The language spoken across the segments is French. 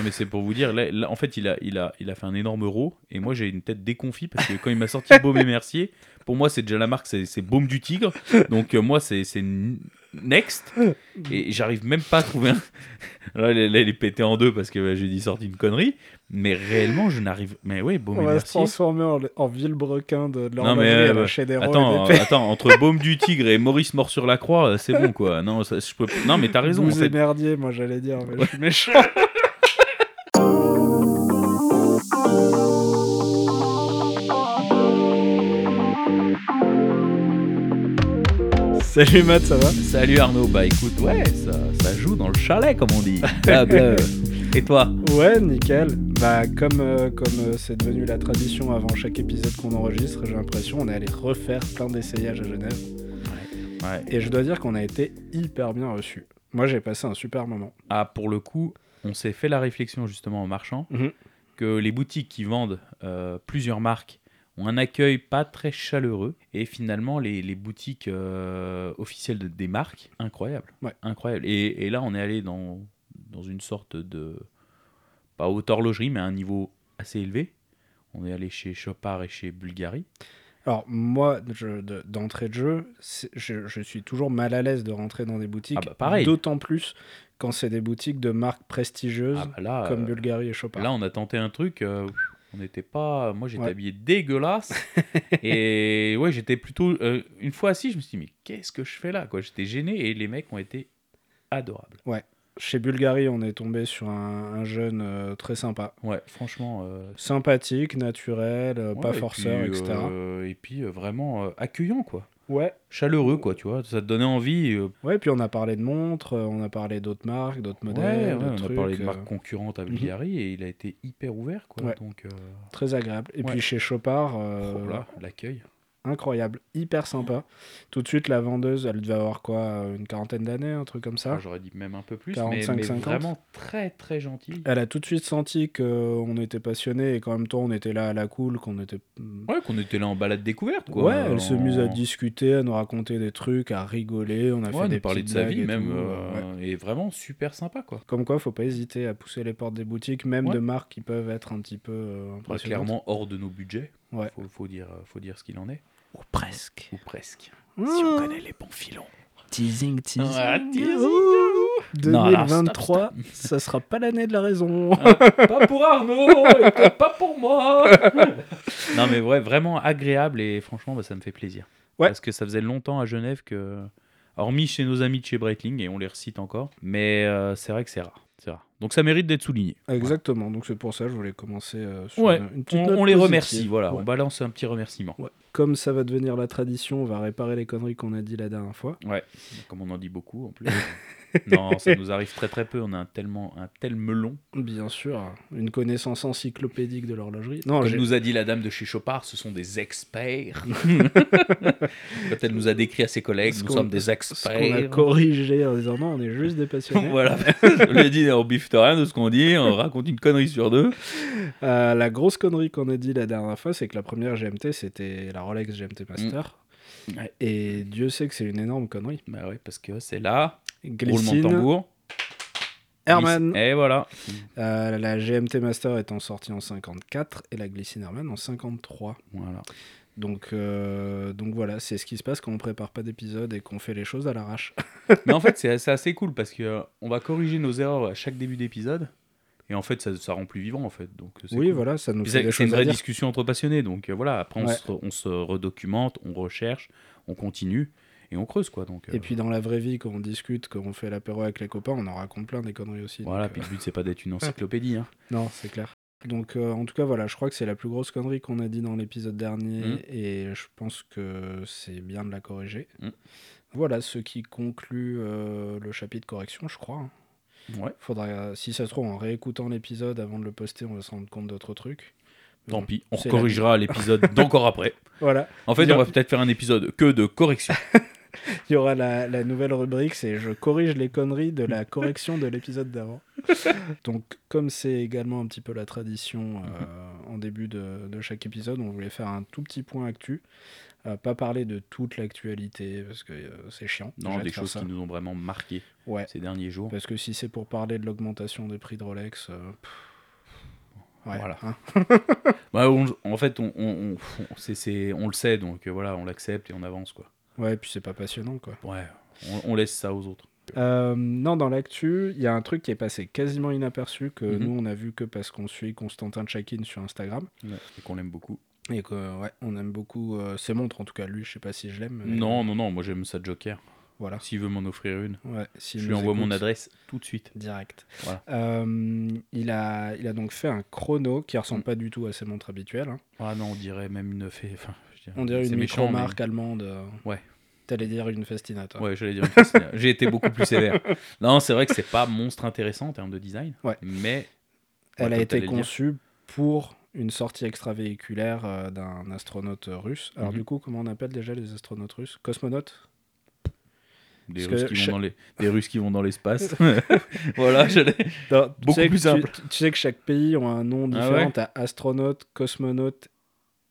Non, mais c'est pour vous dire, là, là, en fait, il a, il, a, il a fait un énorme euro, et moi j'ai une tête déconfit parce que quand il m'a sorti Baume et Mercier, pour moi c'est déjà la marque, c'est c'est Baume du Tigre, donc euh, moi c'est Next, et j'arrive même pas à trouver un. Là, là, il est pété en deux parce que bah, j'ai dit sorti une connerie, mais réellement je n'arrive. Mais oui, Baume On et va se transformer en, en vilebrequin de, de Non, mais, euh, la chaîne Héros Attends, et euh, attends, entre Baume du Tigre et Maurice mort sur la croix, euh, c'est bon quoi. Non, ça, je peux... non mais t'as raison. en Vous fait. et merdier, moi j'allais dire, mais je suis méchant. Salut Matt, ça va Salut Arnaud, bah écoute, ouais, ça, ça joue dans le chalet comme on dit. Ah, bah, Et toi Ouais, nickel. Bah comme euh, comme euh, c'est devenu la tradition avant chaque épisode qu'on enregistre, j'ai l'impression on est allé refaire plein d'essayages à Genève. Ouais. Et je dois dire qu'on a été hyper bien reçus. Moi j'ai passé un super moment. Ah, pour le coup, on s'est fait la réflexion justement en marchant Mhm. que les boutiques qui vendent euh, plusieurs marques ont un accueil pas très chaleureux et finalement les, les boutiques euh, officielles de- des marques, incroyable. Ouais. Incroyable. Et, et là, on est allé dans, dans une sorte de. pas haute horlogerie, mais à un niveau assez élevé. On est allé chez Chopard et chez Bulgari. Alors moi, de- d'entrée de jeu, je, je suis toujours mal à l'aise de rentrer dans des boutiques. Ah bah, pareil. D'autant plus quand c'est des boutiques de marques prestigieuses Ah bah là, comme euh, Bulgari et Chopard. Là, on a tenté un truc. euh, on n'était pas. Moi, j'étais Ouais. habillé dégueulasse. et ouais, j'étais plutôt. euh, une fois assis, je me suis dit, mais qu'est-ce que je fais là quoi? J'étais gêné et les mecs ont été adorables. Chez Bulgari, on est tombé sur un, un jeune euh, très sympa. Ouais, franchement. euh, Sympathique, naturel, ouais, pas et forceur, puis, etc. et puis, vraiment accueillant, quoi. Ouais. Chaleureux, quoi, tu vois. Ça te donnait envie. euh, Ouais, puis on a parlé de montres, euh, on a parlé d'autres marques, d'autres modèles, ouais, on a parlé de euh, marques concurrentes à Bulgari et il a été hyper ouvert, quoi. Ouais. Donc, euh, très agréable. Et puis chez Chopard, oh l'accueil. Incroyable, hyper sympa. Tout de suite, la vendeuse, elle devait avoir quoi, euh, une quarantaine d'années, un truc comme ça. Ah, J'aurais dit même un peu plus, 45, mais, mais 50. vraiment très, très gentil. Elle a tout de suite senti qu'on était passionné et qu'en même temps on était là à la cool, qu'on était. Ouais, qu'on était là en balade découverte, quoi. ouais, elle En- mise à discuter, à nous raconter des trucs, à rigoler. On a Ouais, fait des parler de sa vie et même, euh, ouais. et vraiment super sympa, quoi. Comme quoi, faut pas hésiter à pousser les portes des boutiques, même Ouais. de marques qui peuvent être un petit peu euh, Bah, clairement hors de nos budgets. Ouais. Faut, faut dire, euh, faut dire ce qu'il en est. Ou presque. Ou presque. Mmh. Si on connaît les bons filons. Teasing, teasing. Ah, teasing. Ouh. Non, alors, 2023, ça sera pas l'année de la raison. pas pour Arnaud, et pas pour moi. non, mais ouais, vraiment agréable et franchement, bah, ça me fait plaisir. Ouais. Parce que ça faisait longtemps à Genève que, hormis chez nos amis de chez Breitling, et on les recite encore, mais euh, c'est vrai que c'est rare. Donc ça mérite d'être souligné. Exactement, donc c'est pour ça que je voulais commencer euh, sur Ouais, une, une petite On, note on les positive. remercie, voilà. Ouais. On balance un petit remerciement. Comme ça va devenir la tradition, on va réparer les conneries qu'on a dit la dernière fois. Ouais, comme on en dit beaucoup en plus. non, ça nous arrive très très peu. On a un, tellement, un tel melon. Bien sûr, une connaissance encyclopédique de l'horlogerie. Non, Comme nous a dit la dame de chez Chopard, ce sont des experts. Quand elle nous a décrit à ses collègues, Ce nous sommes des ce qu'on a experts. corrigé en disant non, on est juste des passionnés. voilà, je lui ai dit, on biffe rien de ce qu'on dit, on raconte une connerie sur deux. Euh, la grosse connerie qu'on a dit la dernière fois, c'est que la première GMT, c'était la Rolex GMT Master. Ouais. Et Dieu sait que c'est une énorme connerie. Bah oui, parce que c'est là, roulement de tambour. Herman. Et voilà. Euh, la GMT Master étant sortie en 54 et la Glycine Herman en 53. voilà. Donc, euh, donc voilà, c'est ce qui se passe quand on prépare pas d'épisode et qu'on fait les choses à l'arrache. Mais en fait, c'est c'est assez cool parce que euh, on va corriger nos erreurs à chaque début d'épisode. Et en fait, ça, ça rend plus vivant en fait. Donc, Oui, cool. voilà, ça nous Puis fait C'est des c'est une vraie discussion entre passionnés. Donc voilà, après on, Ouais. se, on se redocumente, on recherche, on continue et on creuse quoi. Donc, euh, Et puis dans la vraie vie, quand on discute, quand on fait l'apéro avec les copains, on en raconte plein des conneries aussi. voilà, donc, puis le but c'est pas d'être une encyclopédie. hein. euh, Non, c'est clair. Donc euh, en tout cas, voilà, je crois que c'est la plus grosse connerie qu'on a dit dans l'épisode dernier Mm. et je pense que c'est bien de la corriger. Mm. Voilà ce qui conclut euh, le chapitre correction, je crois. hein. Ouais, Faudra, si ça se trouve, en réécoutant l'épisode avant de le poster, on va se rendre compte d'autres trucs. Mais tant bon, pis, on corrigera l'épisode d'encore après. Voilà. En fait, on va peut-être faire un épisode que de correction. Il y aura la, la nouvelle rubrique, c'est je corrige les conneries de la correction de l'épisode d'avant. Donc, comme c'est également un petit peu la tradition euh, en début de, de chaque épisode, on voulait faire un tout petit point actu. Euh, pas parler de toute l'actualité parce que euh, c'est chiant. Non, des choses ça. qui nous ont vraiment marqué Ouais, ces derniers jours. parce que si c'est pour parler de l'augmentation des prix de Rolex. ouais, Voilà. hein. Bah, on- en fait, on, on, le sait, donc voilà, on l'accepte et on avance, quoi. Ouais, puis c'est pas passionnant quoi. Ouais, on, on laisse ça aux autres. Euh, non, dans l'actu, il y a un truc qui est passé quasiment inaperçu que Mhm. nous on a vu que parce qu'on suit Constantin Tchakin sur Instagram Et qu'on l'aime beaucoup. et que ouais, on aime beaucoup euh, ses montres en tout cas lui, je sais pas si je l'aime. mais Non, non, non, moi j'aime ça Joker. Voilà. S'il veut m'en offrir une, Ouais, s'il je lui envoie mon adresse tout de suite. direct. Voilà. Euh, il a il a donc fait un chrono qui ressemble Mm. pas du tout à ses montres habituelles. hein. Ah non, on dirait même une fée. Enfin, On dirait une mais- micro-marque allemande. euh, Ouais. T'allais dire une festina, toi. Ouais, j'allais dire une. J'ai été beaucoup plus sévère. Non, c'est vrai que c'est pas monstre intéressant en termes de design. Ouais. Mais. Elle Ouais, a été conçue pour une sortie extravéhiculaire euh, d'un astronaute russe. Alors Mhm. du coup, comment on appelle déjà les astronautes russes? Cosmonautes? Des Russes, qui vont dans les... des Russes qui vont dans l'espace. voilà, j'allais. Non, Beaucoup plus simple. Tu, tu sais que chaque pays a un nom Ah différent. ouais T'as astronaute, cosmonaute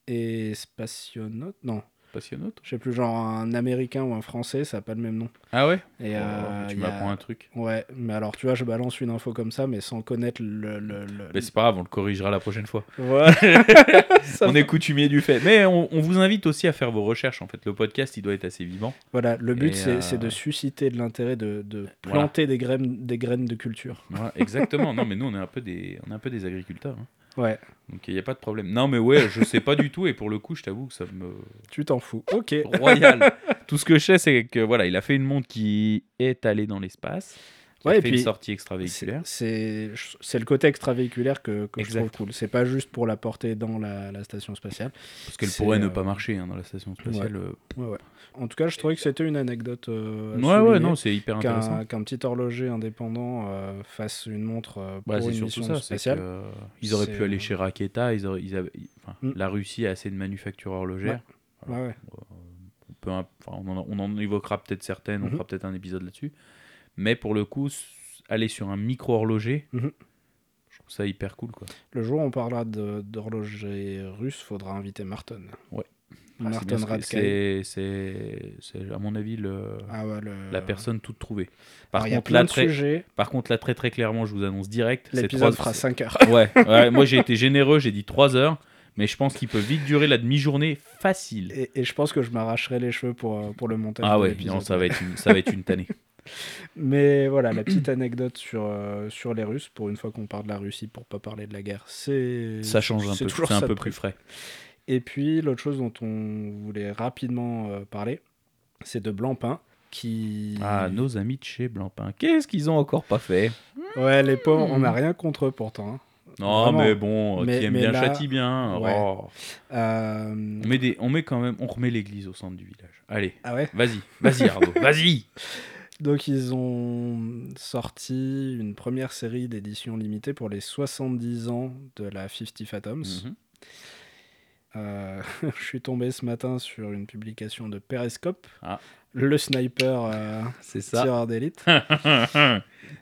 et spationaute Non, Passionnaute je sais plus, genre un américain ou un français, ça n'a pas le même nom. Ah ouais? Et, Oh, euh, Tu a- m'apprends un truc. Ouais, mais alors tu vois, je balance une info comme ça, mais sans connaître le. le, le- Mais c'est pas grave, on le corrigera la prochaine fois. On est coutumier du fait. Mais on, on vous invite aussi à faire vos recherches. En fait, le podcast, il doit être assez vivant. Voilà, le but c'est euh, c'est de susciter de l'intérêt de, de Voilà. planter des, graines, des graines de culture. Voilà, exactement. non, mais nous, on est un peu des, on est un peu des agriculteurs. hein. Ouais, Donc, il n'y a pas de problème. Non, mais ouais, je sais pas du tout. Et pour le coup, je t'avoue que ça me. tu t'en fous. Ok. Royal. tout ce que je sais, c'est que voilà, il a fait une montre qui est allée dans l'espace. Qui Ouais, a et fait puis, une sortie extravéhiculaire. c'est- le côté extravéhiculaire que, que je trouve cool. C'est pas juste pour la porter dans la, la station spatiale. Parce qu'elle pourrait ne euh, pas marcher hein, dans la station spatiale. euh. Ouais, ouais. En tout cas, je trouvais que c'était une anecdote. euh, à Ouais, non, c'est hyper intéressant. Qu'un petit horloger indépendant euh, fasse une montre euh, pour Bah, c'est une mission ça. spatiale. que, ils auraient pu aller chez Raketa. Ils auraient- ils avaient- ils- enfin, Mm. La Russie a assez de manufactures horlogères. Ouais, ouais. On, peut, enfin, on, en, on en évoquera peut-être certaines. On Mhm. fera peut-être un épisode là-dessus. Mais pour le coup, aller sur un micro horloger, Mhm. je trouve ça hyper cool. Quoi. Le jour où on parlera d'horloger russe, faudra inviter Martin. Ouais. Ah, c'est Martin Radkay. c'est, à mon avis, le, Ah ouais, le... la personne toute trouvée. Par Alors, contre, là, très, sujets. par contre, là, très très clairement, je vous annonce direct. L'épisode fera 5 heures. Ouais, ouais, moi j'ai été généreux, j'ai dit 3 heures, mais je pense qu'il peut vite durer la demi-journée facile. Et, et je pense que je m'arracherai les cheveux pour, euh, pour le montage Ah ouais, non, ça va être une, ça va être une tannée. Mais voilà, la petite anecdote sur, euh, sur les Russes, pour une fois qu'on parle de la Russie, pour pas parler de la guerre, c'est... Ça change un peu, c'est un peu plus frais. Et puis, l'autre chose dont on voulait rapidement euh, parler, c'est de Blancpain, qui... Ah, nos amis de chez Blancpain, qu'est-ce qu'ils ont encore pas fait? Ouais, les pauvres, on Hmm. n'a rien contre eux pourtant. hein. Non, Vraiment. mais bon, Mais- qui aime bien là- châtie bien. Ouais. Oh. Euh, On met des, on met quand même, on remet l'église au centre du village. Allez, Ah ouais? vas-y, vas-y Arnaud, vas-y. Donc ils ont sorti une première série d'éditions limitées pour les 70 ans de la 50 Fathoms. Mhm. Euh, je suis tombé ce matin sur une publication de Periscope, Ah. le sniper euh, C'est ça. tireur d'élite.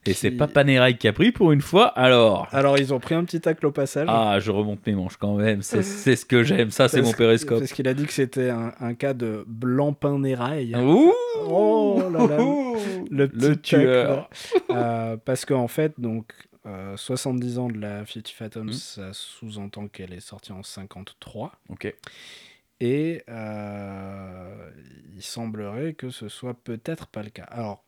Et c'est pas Panerai qui a pris pour une fois, alors. Alors ils ont pris un petit tacle au passage. Ah, je remonte mes manches quand même. C'est c'est ce que j'aime. Ça, c'est mon périscope. Parce qu'il a dit que c'était un, un cas de blanc-pain néraille. Ouh Oh là là. Le, tacle, tueur. euh, parce qu'en fait, donc, euh, 70 ans de la 50 Fathoms, Mhm. ça sous-entend qu'elle est sortie en 53. Ok. Et euh, il semblerait que ce soit peut-être pas le cas. Alors,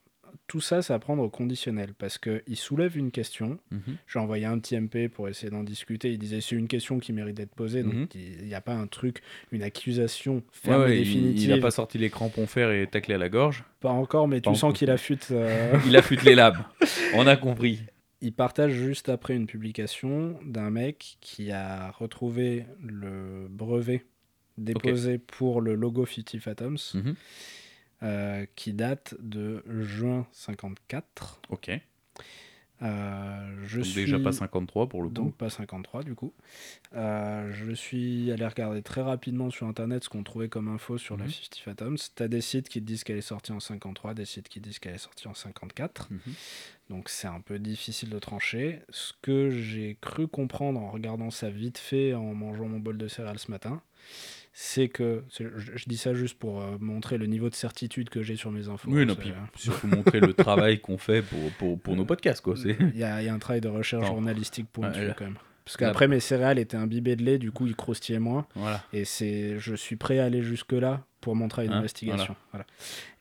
tout ça, c'est à prendre au conditionnel, parce qu'il soulève une question. Mhm. J'ai envoyé un petit MP pour essayer d'en discuter. Il disait c'est une question qui mérite d'être posée, donc Mhm. il n'y a pas un truc, une accusation ferme ouais, et définitive. il a pas sorti les crampons fer et taclé à la gorge. Pas encore, mais Pas tu sens qu'il affûte. euh, Il affûte les lames. On a compris. Il partage juste après une publication d'un mec qui a retrouvé le brevet déposé pour le logo 50 Fathoms, Mhm. euh, qui date de juin 54. Ok. Euh, je Donc suis... déjà pas 53 pour le coup. Donc pas 53 du coup. Euh, je suis allé regarder très rapidement sur internet ce qu'on trouvait comme info sur la Mhm. 50 Fathoms. T'as des sites qui te disent qu'elle est sortie en 53, des sites qui disent qu'elle est sortie en 54. Mhm. Donc c'est un peu difficile de trancher. Ce que j'ai cru comprendre en regardant ça vite fait en mangeant mon bol de céréales ce matin, c'est que je, dis ça juste pour euh, montrer le niveau de certitude que j'ai sur mes infos. Oui, non, puis surtout montrer le travail qu'on fait pour, pour, pour nos podcasts, quoi. C'est... Il y, a il y a un travail de recherche Non. journalistique pour Ouais, là- quand même. Parce qu'après mes céréales étaient imbibées de lait, du coup ils croustillaient moins. Voilà. Et c'est, je suis prêt à aller jusque là pour mon travail Hein, d'investigation. Voilà.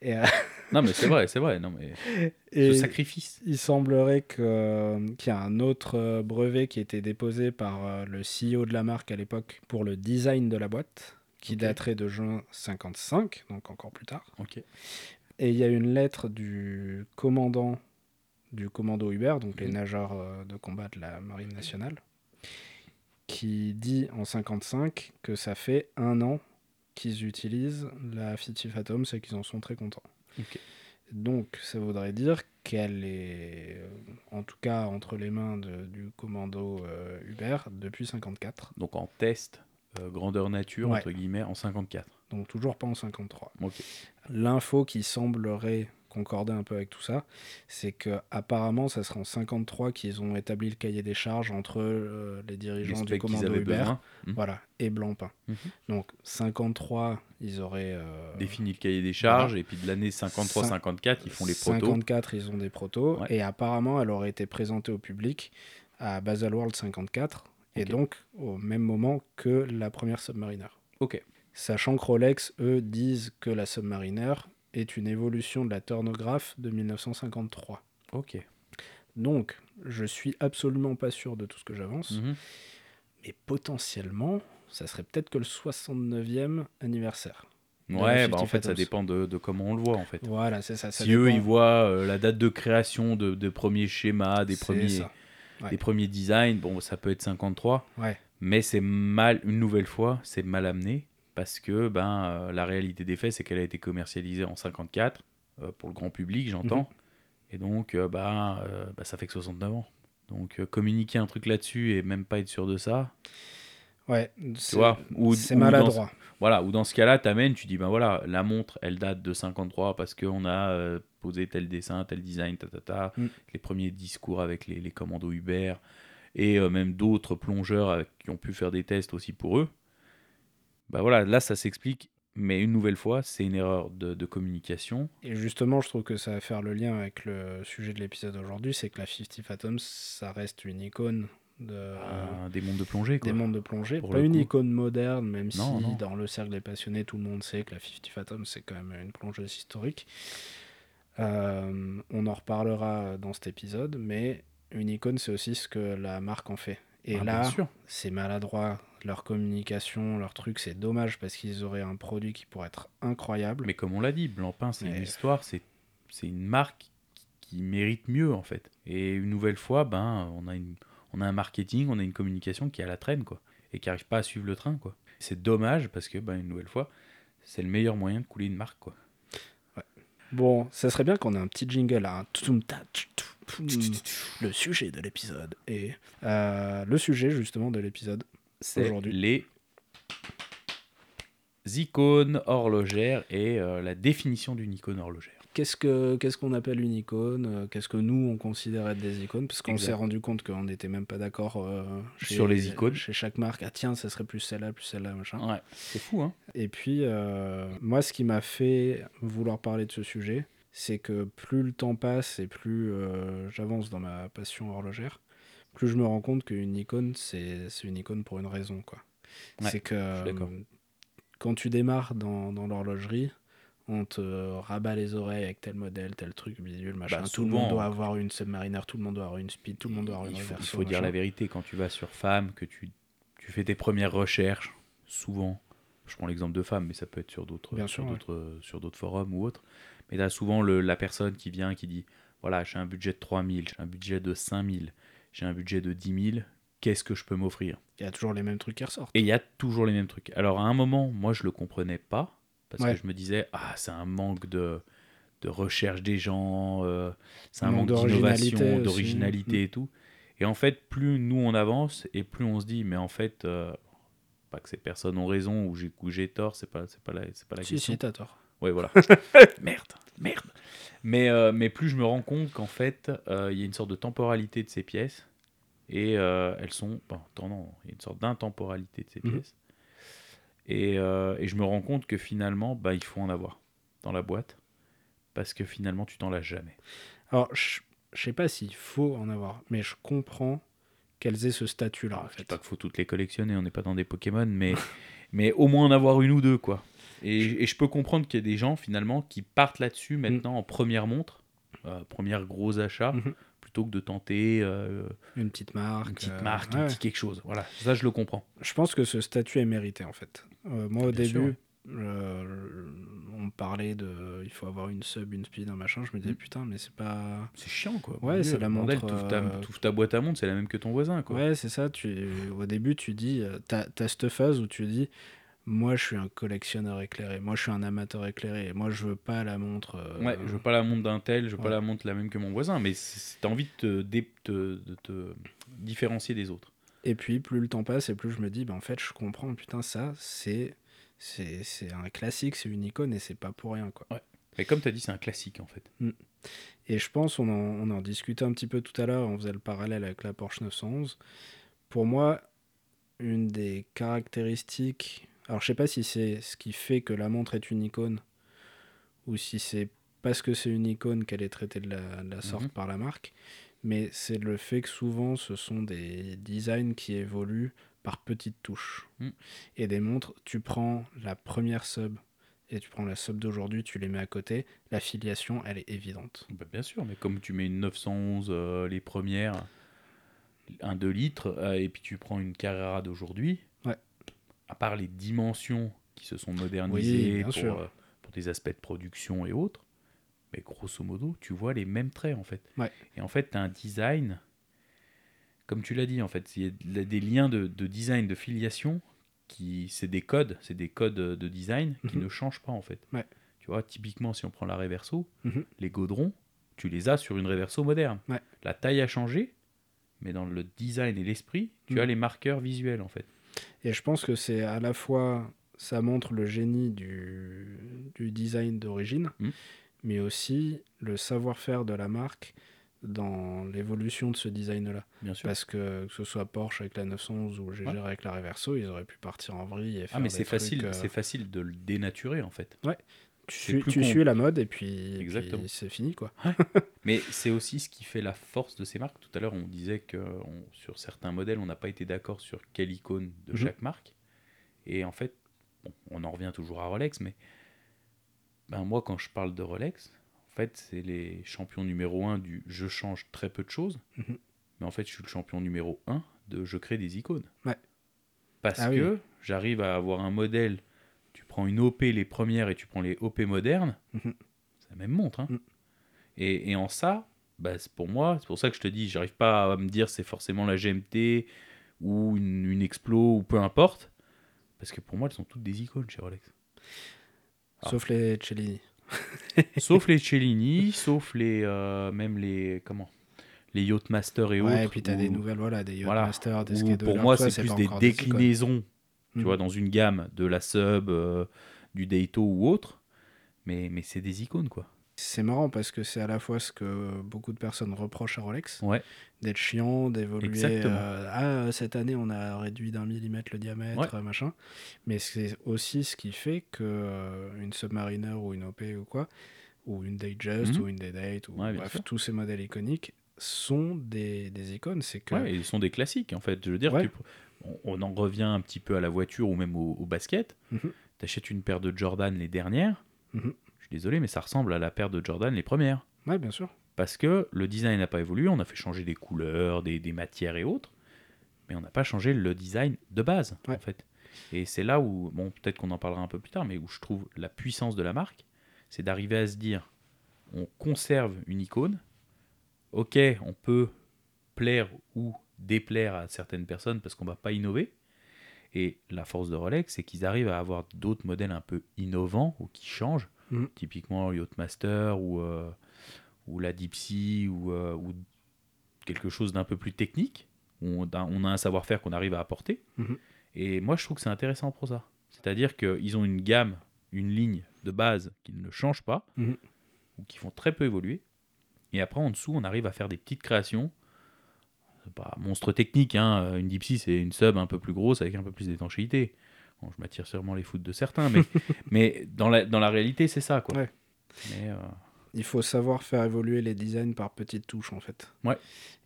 Et, euh, Non, mais c'est vrai, c'est vrai. Non, mais et ce sacrifice. il semblerait que, euh, qu'il y a un autre euh, brevet qui a été déposé par le CEO de la marque à l'époque pour le design de la boîte, qui daterait de juin 55, donc encore plus tard. Ok. Et il y a une lettre du commandant du commando Hubert, donc les nageurs de combat de la marine nationale, qui dit en 55 que ça fait un an qu'ils utilisent la Fictif Atoms et qu'ils en sont très contents. Donc ça voudrait dire qu'elle est euh, en tout cas entre les mains de- du commando euh, Hubert depuis 54, Donc en test, euh, grandeur nature, Ouais. entre guillemets, en 54. donc toujours pas en 53. Ok. L'info qui semblerait concorder un peu avec tout ça, c'est que apparemment ça sera en 53 qu'ils ont établi le cahier des charges entre euh, les Les dirigeants du commando Hubert. Mhm. voilà, et Blancpain. Mhm. Donc 53, ils auraient euh, Définit le cahier des charges, et puis de l'année 53-54, ils font les protos. 54, ils ont des protos, Ouais. et apparemment elle aurait été présentée au public à Baselworld 54, et donc au même moment que la première Submariner. Ok. Sachant que Rolex, eux, disent que la Submariner est une évolution de la Turnograph de 1953. Ok. Donc, je suis absolument pas sûr de tout ce que j'avance, Mhm. mais potentiellement, ça serait peut-être que le 69e anniversaire. Ouais, bah en 50 fait, ça dépend de, de comment on le voit, en fait. Voilà, c'est ça. ça si eux, ils voient euh, la date de création de, de premiers schémas, des premiers. Ouais. des premiers designs, bon, ça peut être 53, Ouais. mais c'est mal, une nouvelle fois, c'est mal amené, parce que ben, euh, la réalité des faits, c'est qu'elle a été commercialisée en 54, euh, pour le grand public, j'entends, Mhm. et donc, bah, bah, ça fait que 69 ans. Donc, communiquer un truc là-dessus et même pas être sûr de ça, Ouais, c'est dans- maladroit. Voilà, ou dans ce cas-là, t'amènes, tu dis, ben voilà, la montre, elle date de 53 parce qu'on a euh, posé tel dessin, tel design, ta, ta, ta, Mm. les premiers discours avec les, les commandos Uber, et euh, même d'autres plongeurs avec- qui ont pu faire des tests aussi pour eux. Bah voilà, là, ça s'explique, mais une nouvelle fois, c'est une erreur de, de communication. Et justement, je trouve que ça va faire le lien avec le sujet de l'épisode d'aujourd'hui, c'est que la 50 Fathoms, ça reste une icône de, euh, des mondes de plongée, quoi. des mondes de plongée. pour Pas une coup. icône moderne, même Non, si non. dans le cercle des passionnés, tout le monde sait que la 50 Fathoms, c'est quand même une plongeuse historique. Euh, on en reparlera dans cet épisode, mais une icône, c'est aussi ce que la marque en fait. Et Ah, là, c'est maladroit. Leur communication, leur truc, c'est dommage parce qu'ils auraient un produit qui pourrait être incroyable. Mais comme on l'a dit, Blancpain, c'est Mais- une histoire, c'est une marque qui, mérite mieux, en fait. Et une nouvelle fois, ben, on a, une, on a un marketing, on a une communication qui est à la traîne, quoi. Et qui n'arrive pas à suivre le train, quoi. C'est dommage parce que, ben, une nouvelle fois, c'est le meilleur moyen de couler une marque, quoi. Bon, ça serait bien qu'on ait un petit jingle à un toum, le sujet de l'épisode. Et euh, le sujet justement de l'épisode, C'est les icônes horlogères et euh, la définition d'une icône horlogère. qu'est-ce que qu'est-ce qu'on appelle une icône euh, Qu'est-ce que nous on considère être des icônes? Parce qu'on s'est rendu compte qu'on n'était même pas d'accord euh, Sur les icônes. chez chaque marque. Ah tiens, ça serait plus celle-là, plus celle-là, machin. Ouais, c'est fou, hein Et puis, euh, moi, ce qui m'a fait vouloir parler de ce sujet, c'est que plus le temps passe et plus j'avance dans ma passion horlogère, plus je me rends compte qu'une icône, c'est une icône pour une raison. quoi. Ouais, c'est que euh, quand tu démarres dans, dans l'horlogerie, on te rabat les oreilles avec tel modèle, tel truc, bidule, machin. tout le monde doit avoir une Submariner, tout le monde doit avoir une Speed, tout le monde doit avoir une il faut, il Reverso, faut dire machin. la vérité, quand tu vas sur Femme, que tu, tu fais tes premières recherches, souvent, je prends l'exemple de Femme, mais ça peut être sur d'autres Bien sur sûr, ouais. d'autres sur d'autres forums ou autres, mais tu as souvent le- la personne qui vient qui dit, voilà, j'ai un budget de 3000, j'ai un budget de 5000, j'ai un budget de 10 000, qu'est-ce que je peux m'offrir? Il y a toujours les mêmes trucs qui ressortent. Et il y a toujours les mêmes trucs. Alors à un moment, moi je le comprenais pas, parce Ouais. que je me disais, ah, c'est un manque de de recherche des gens, euh, c'est un Manque d'innovation, d'originalité Mm. et tout. Et en fait, plus nous on avance et plus on se dit, mais en fait, euh, pas que ces personnes ont raison ou j'ai tort, c'est pas, pas la, pas la Si, question. si, t'as tort. Ouais, voilà. merde. Mais, euh, mais plus je me rends compte qu'en fait, euh, il y a une sorte de temporalité de ces pièces. Et euh, elles sont. Bon, attends, non, il y a une sorte d'intemporalité de ces Mhm. pièces. Et, et je me rends compte que finalement, bah, il faut en avoir dans la boîte. Parce que finalement, tu t'en lasses jamais. Alors, je je sais pas s'il faut en avoir, mais je comprends qu'elles aient ce statut-là, en Je fait. pas qu'il faut toutes les collectionner, on n'est pas dans des Pokémon, mais, mais au moins en avoir une ou deux, quoi. Et, et je peux comprendre qu'il y a des gens, finalement, qui partent là-dessus maintenant en première montre, euh, première gros achat, Mhm. plutôt que de tenter euh, Une petite marque. une petite euh, marque, ouais. un petit quelque chose. Voilà, ça je le comprends. Je pense que ce statut est mérité, en fait. Euh, moi, au Bien début, euh, on me parlait de. Il faut avoir une sub, une speed, un machin. Je me disais, Mm. putain, mais c'est pas. C'est chiant, quoi. Ouais, c'est la montre, t'ouvres ta, euh, ta boîte à montre, c'est la même que ton voisin, quoi. Ouais, c'est ça. Tu... Au début, tu dis. euh, T'as as cette phase où tu dis. Moi, je suis un collectionneur éclairé. Moi, je suis un amateur éclairé. Moi, je veux pas la montre. euh, Ouais, je veux pas la montre d'un tel, je veux pas Ouais. la montre la même que mon voisin, mais t'as envie de te, dé- te- de te différencier des autres. Et puis, plus le temps passe, et plus je me dis, bah, en fait, je comprends, putain, ça, c'est c'est un classique, c'est une icône, et c'est pas pour rien, quoi. Mais comme tu as dit, c'est un classique en fait. Et je pense, on en, on en discutait un petit peu tout à l'heure, on faisait le parallèle avec la Porsche 911. Pour moi, une des caractéristiques, alors je sais pas si c'est ce qui fait que la montre est une icône, ou si c'est parce que c'est une icône qu'elle est traitée de la, de la sorte Mhm. par la marque, mais c'est le fait que souvent ce sont des designs qui évoluent par petites touches. Mm. Et des montres, tu prends la première sub et tu prends la sub d'aujourd'hui, tu les mets à côté, la filiation, elle est évidente. Bah, bien sûr, mais comme tu mets une 911, euh, les premières, un 2 litres, euh, et puis tu prends une Carrera d'aujourd'hui. À part les dimensions qui se sont modernisées pour, euh, pour des aspects de production et autres, mais grosso modo, tu vois les mêmes traits en fait. Ouais. Et en fait, tu as un design, comme tu l'as dit, en fait, il y a des liens de, de design, de filiation, qui c'est des codes, c'est des codes de design qui Mhm. ne changent pas en fait. Ouais. Tu vois, typiquement, si on prend la Reverso, Mhm. les godrons, tu les as sur une Reverso moderne. Ouais. La taille a changé, mais dans le design et l'esprit, tu Mhm. as les marqueurs visuels en fait. Et je pense que c'est à la fois, ça montre le génie du, du design d'origine, Mm. mais aussi le savoir-faire de la marque dans l'évolution de ce design-là. Bien sûr. Parce que que ce soit Porsche avec la 911 ou GGR Ouais. avec la Reverso, ils auraient pu partir en vrille et faire Ah, mais c'est facile, euh, c'est facile de le dénaturer en fait. Tu suis, tu la mode et puis, c'est fini quoi. Mais c'est aussi ce qui fait la force de ces marques. Tout à l'heure, on disait que on- sur certains modèles, on n'a pas été d'accord sur quelle icône de Mhm. chaque marque. Et en fait, bon, on en revient toujours à Rolex, mais ben moi, quand je parle de Rolex, en fait, c'est les champions numéro 1 du je change très peu de choses. Mhm. Mais en fait, je suis le champion numéro 1 de je crée des icônes. Ouais. Parce Ah oui. que j'arrive à avoir un modèle, prends une OP les premières et tu prends les OP modernes, Mhm. c'est la même montre. hein. Mhm. Et, et en ça, bah, c'est pour moi, c'est pour ça que je te dis, j'arrive pas à me dire c'est forcément la GMT ou une, une Explo ou peu importe. Parce que pour moi, elles sont toutes des icônes chez Rolex. Ah. Sauf les Cellini. sauf les Cellini, sauf les euh, même les comment les Yachtmaster et autres. Et puis t'as des où- nouvelles, voilà, des Voilà. Yachtmaster, des où Skater. pour moi, c'est plus des déclinaisons, tu Mm. vois, dans une gamme de la sub, euh, du Daito ou autre. Mais, mais c'est des icônes, quoi. C'est marrant parce que c'est à la fois ce que beaucoup de personnes reprochent à Rolex, Ouais. d'être chiant, d'évoluer. Euh, ah, cette année, on a réduit d'un millimètre le diamètre, machin. Mais c'est aussi ce qui fait que euh, une Submariner ou une OP ou quoi, ou une Datejust Mhm. ou une Day-Date, ou Ouais, bref, sûr. tous ces modèles iconiques sont des, des icônes. C'est que. Ils sont des classiques, en fait. Je veux dire, tu- on, en revient un petit peu à la voiture ou même au, au basket. Mhm. T'achètes une paire de Jordan les dernières. Mhm. Je suis désolé, mais ça ressemble à la paire de Jordan les premières. Ouais, bien sûr. Parce que le design n'a pas évolué, on a fait changer des couleurs, des, des matières et autres, mais on n'a pas changé le design de base, Ouais. en fait. Et c'est là où, bon, peut-être qu'on en parlera un peu plus tard, mais où je trouve la puissance de la marque, c'est d'arriver à se dire, on conserve une icône, ok, on peut plaire ou déplaire à certaines personnes parce qu'on va pas innover, et la force de Rolex, c'est qu'ils arrivent à avoir d'autres modèles un peu innovants ou qui changent, Mm. Typiquement Yachtmaster ou, euh, ou la Sea ou, euh, ou quelque chose d'un peu plus technique. Où on, a, on a un savoir-faire qu'on arrive à apporter. Mhm. Et moi, je trouve que c'est intéressant pour ça. C'est-à-dire qu'ils ont une gamme, une ligne de base qui ne change pas, Mhm. ou qui font très peu évoluer. Et après, en dessous, on arrive à faire des petites créations. Pas monstre technique, hein. une Deep Sea, c'est une sub un peu plus grosse avec un peu plus d'étanchéité. Bon, je m'attire sûrement les foot de certains, mais, mais dans, la, dans la réalité, c'est ça. Quoi. Ouais. Mais, euh, Il faut savoir faire évoluer les designs par petites touches en fait. Ouais.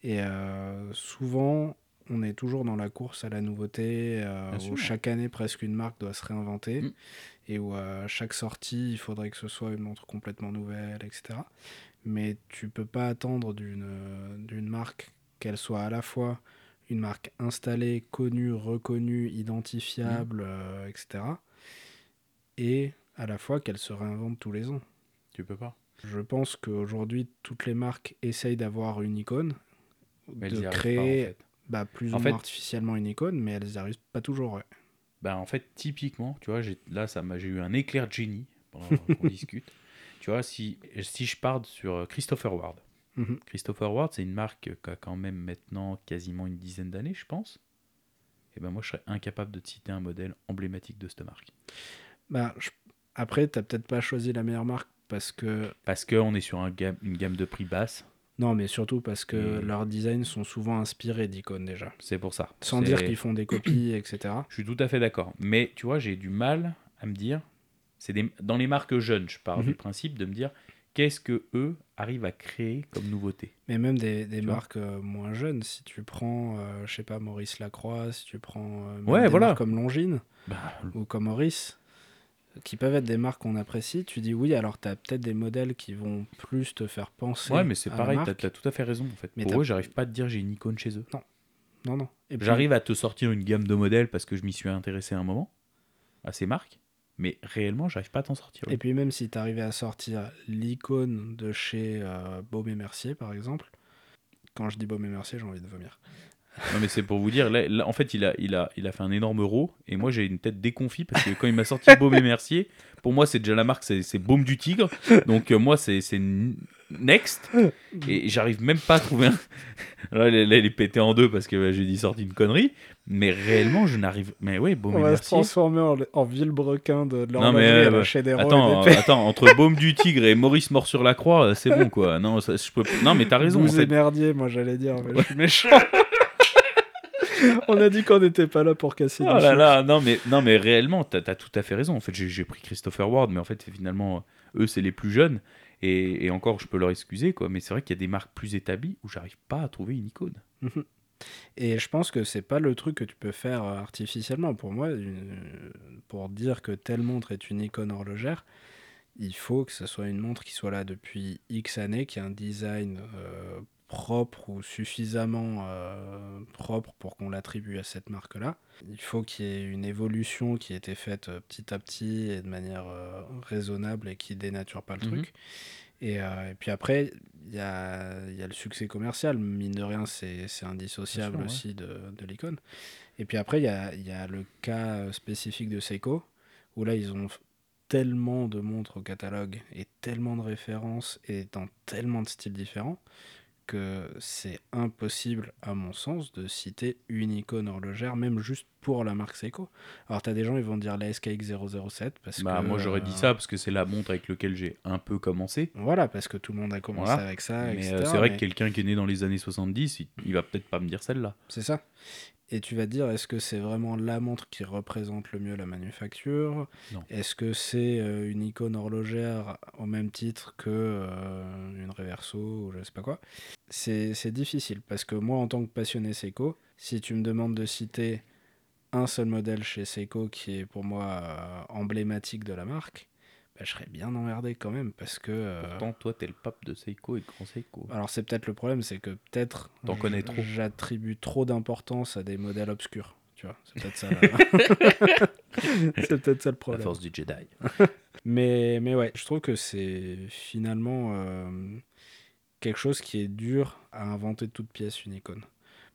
Et euh, souvent, on est toujours dans la course à la nouveauté, euh, où chaque année presque une marque doit se réinventer, Mm. et où à chaque sortie, il faudrait que ce soit une montre complètement nouvelle, etc. Mais tu peux pas attendre d'une marque qu'elle soit à la fois une marque installée, connue, reconnue, identifiable, euh, etc. Et à la fois qu'elle se réinvente tous les ans. tu peux pas? Je pense qu'aujourd'hui, toutes les marques essayent d'avoir une icône, Mais de créer pas, en fait. bah, plus En ou fait- moins artificiellement une icône, mais elles n'y arrivent pas toujours. ouais. Ben, en fait, typiquement, tu vois, là, ça m'a, j'ai eu un éclair de génie pendant qu'on discute. Tu vois, si, si je pars sur euh, Christopher Ward. Mhm. Christopher Ward, c'est une marque qui a quand même maintenant quasiment une dizaine d'années, je pense. Et ben moi, je serais incapable de te citer un modèle emblématique de cette marque. Bah, je- Après, tu peut-être pas choisi la meilleure marque parce que. Parce qu'on est sur un gamme- une gamme de prix basse, Non, mais surtout parce que Et- leurs designs sont souvent inspirés d'icônes déjà. c'est pour ça. Sans dire qu'ils font des copies, etc. Je suis tout à fait d'accord. Mais tu vois, j'ai du mal à me dire, c'est des- dans les marques jeunes, je pars Mhm. du principe de me dire, qu'est-ce que eux arrivent à créer comme nouveauté Mais même des, Tu marques euh, moins jeunes, si tu prends, euh, je sais pas, Maurice Lacroix, si tu prends euh, Ouais, des voilà. marques comme Longines Bah, ou comme Maurice, qui peuvent être des marques qu'on apprécie, tu dis oui, alors tu as peut-être des modèles qui vont plus te faire penser. Ouais, mais c'est pareil, t'as as tout à fait raison en fait. Mais Pour eux, j'arrive pas à te dire j'ai une icône chez eux. Non, non. Puis- J'arrive à te sortir une gamme de modèles parce que je m'y suis intéressé à un moment, à ces marques, mais réellement, j'arrive pas à t'en sortir. Et puis même si tu arrivais à sortir l'icône de chez euh, Baume et Mercier, par exemple, quand je dis Baume et Mercier, j'ai envie de vomir. Non, mais c'est pour vous dire, là, là, en fait, il a, il, a, il a fait un énorme euro, et moi j'ai une tête déconfit parce que quand il m'a sorti Baume et Mercier, pour moi c'est déjà la marque, c'est Baume du Tigre, donc euh, moi c'est Next, et j'arrive même pas à trouver un. Là, il est pété en deux parce que bah, j'ai dit sorti une connerie, mais réellement je n'arrive. Mais ouais, Baume On et va se transformer en, en vilebrequin de, de l'horlogerie euh, chez des Attends, attends, entre Baume du Tigre et Maurice mort sur la croix, euh, c'est bon quoi. Non, ça, je peux... non mais t'as raison. en Vous fait. émerdiez, moi j'allais dire, mais je suis méchant. On a dit qu'on n'était pas là pour casser Oh là non mais, non mais réellement, t'as as tout à fait raison. En fait, j'ai pris Christopher Ward, mais en fait, finalement, eux, c'est les plus jeunes. Et, et encore, je peux leur excuser, quoi. Mais c'est vrai qu'il y a des marques plus établies où j'arrive pas à trouver une icône. Et je pense que c'est pas le truc que tu peux faire euh, artificiellement. Pour moi, une- pour dire que telle montre est une icône horlogère, il faut que ce soit une montre qui soit là depuis X années, qui a un design euh, propre ou suffisamment euh, propre pour qu'on l'attribue à cette marque-là. Il faut qu'il y ait une évolution qui ait été faite euh, petit à petit et de manière euh, raisonnable et qui dénature pas le Mhm. truc. Et, euh, et puis après, il y a, il y a le succès commercial. Mine de rien, c'est indissociable sûr, aussi de, de l'icône. Et puis après, il y a, il y a le cas spécifique de Seiko, où là, ils ont tellement de montres au catalogue et tellement de références et dans tellement de styles différents que c'est impossible, à mon sens, de citer une icône horlogère, même juste pour la marque Seiko. Alors, tu as des gens, ils vont dire la SKX 007 parce Bah, que... moi, j'aurais dit euh, ça parce que c'est la montre avec laquelle j'ai un peu commencé. Voilà, parce que tout le monde a commencé Voilà. avec ça, mais euh, c'est vrai mais que quelqu'un qui est né dans les années 70, il, il va peut-être pas me dire celle-là. C'est ça. Et tu vas te dire, est-ce que c'est vraiment la montre qui représente le mieux la manufacture? Est-ce que c'est euh, une icône horlogère au même titre que euh, une Reverso ou je sais pas quoi? C'est c'est difficile parce que moi, en tant que passionné Seiko, si tu me demandes de citer un seul modèle chez Seiko qui est pour moi euh, emblématique de la marque, bah, je serais bien emmerdé quand même parce que. euh, Pourtant, toi, t'es le pape de Seiko et de Grand Seiko. alors c'est peut-être le problème, c'est que peut-être T'en connais trop. J'attribue trop d'importance à des modèles obscurs. Tu vois, c'est peut-être ça. la- c'est peut-être ça le la problème. force du Jedi. Mais, mais ouais, je trouve que c'est finalement euh, quelque chose qui est dur à inventer de toute pièce une icône.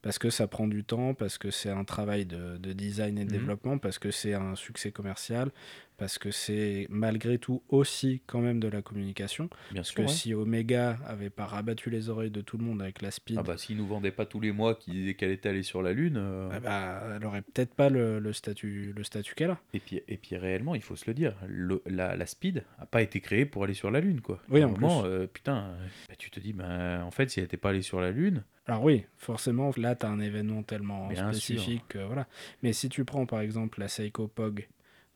parce que ça prend du temps, parce que c'est un travail de, de design et de Mhm. développement, parce que c'est un succès commercial, parce que c'est malgré tout aussi quand même de la communication. Bien Parce sûr. que ouais. si Omega avait pas rabattu les oreilles de tout le monde avec la speed, Ah bah s'ils nous vendaient pas tous les mois qu'ils disaient qu'elle était allée sur la lune. euh, ah bah, elle aurait peut-être pas le, le statut, le statut qu'elle a. Et puis, et puis réellement, il faut se le dire, le- la, la speed a pas été créée pour aller sur la lune quoi. Oui, en moment, plus. euh, putain, euh, bah, tu te dis, bah, en fait, si elle n'était pas allée sur la lune, Alors oui, forcément, là, tu as un événement tellement Bien spécifique. que voilà. Mais si tu prends par exemple la Seiko Pog,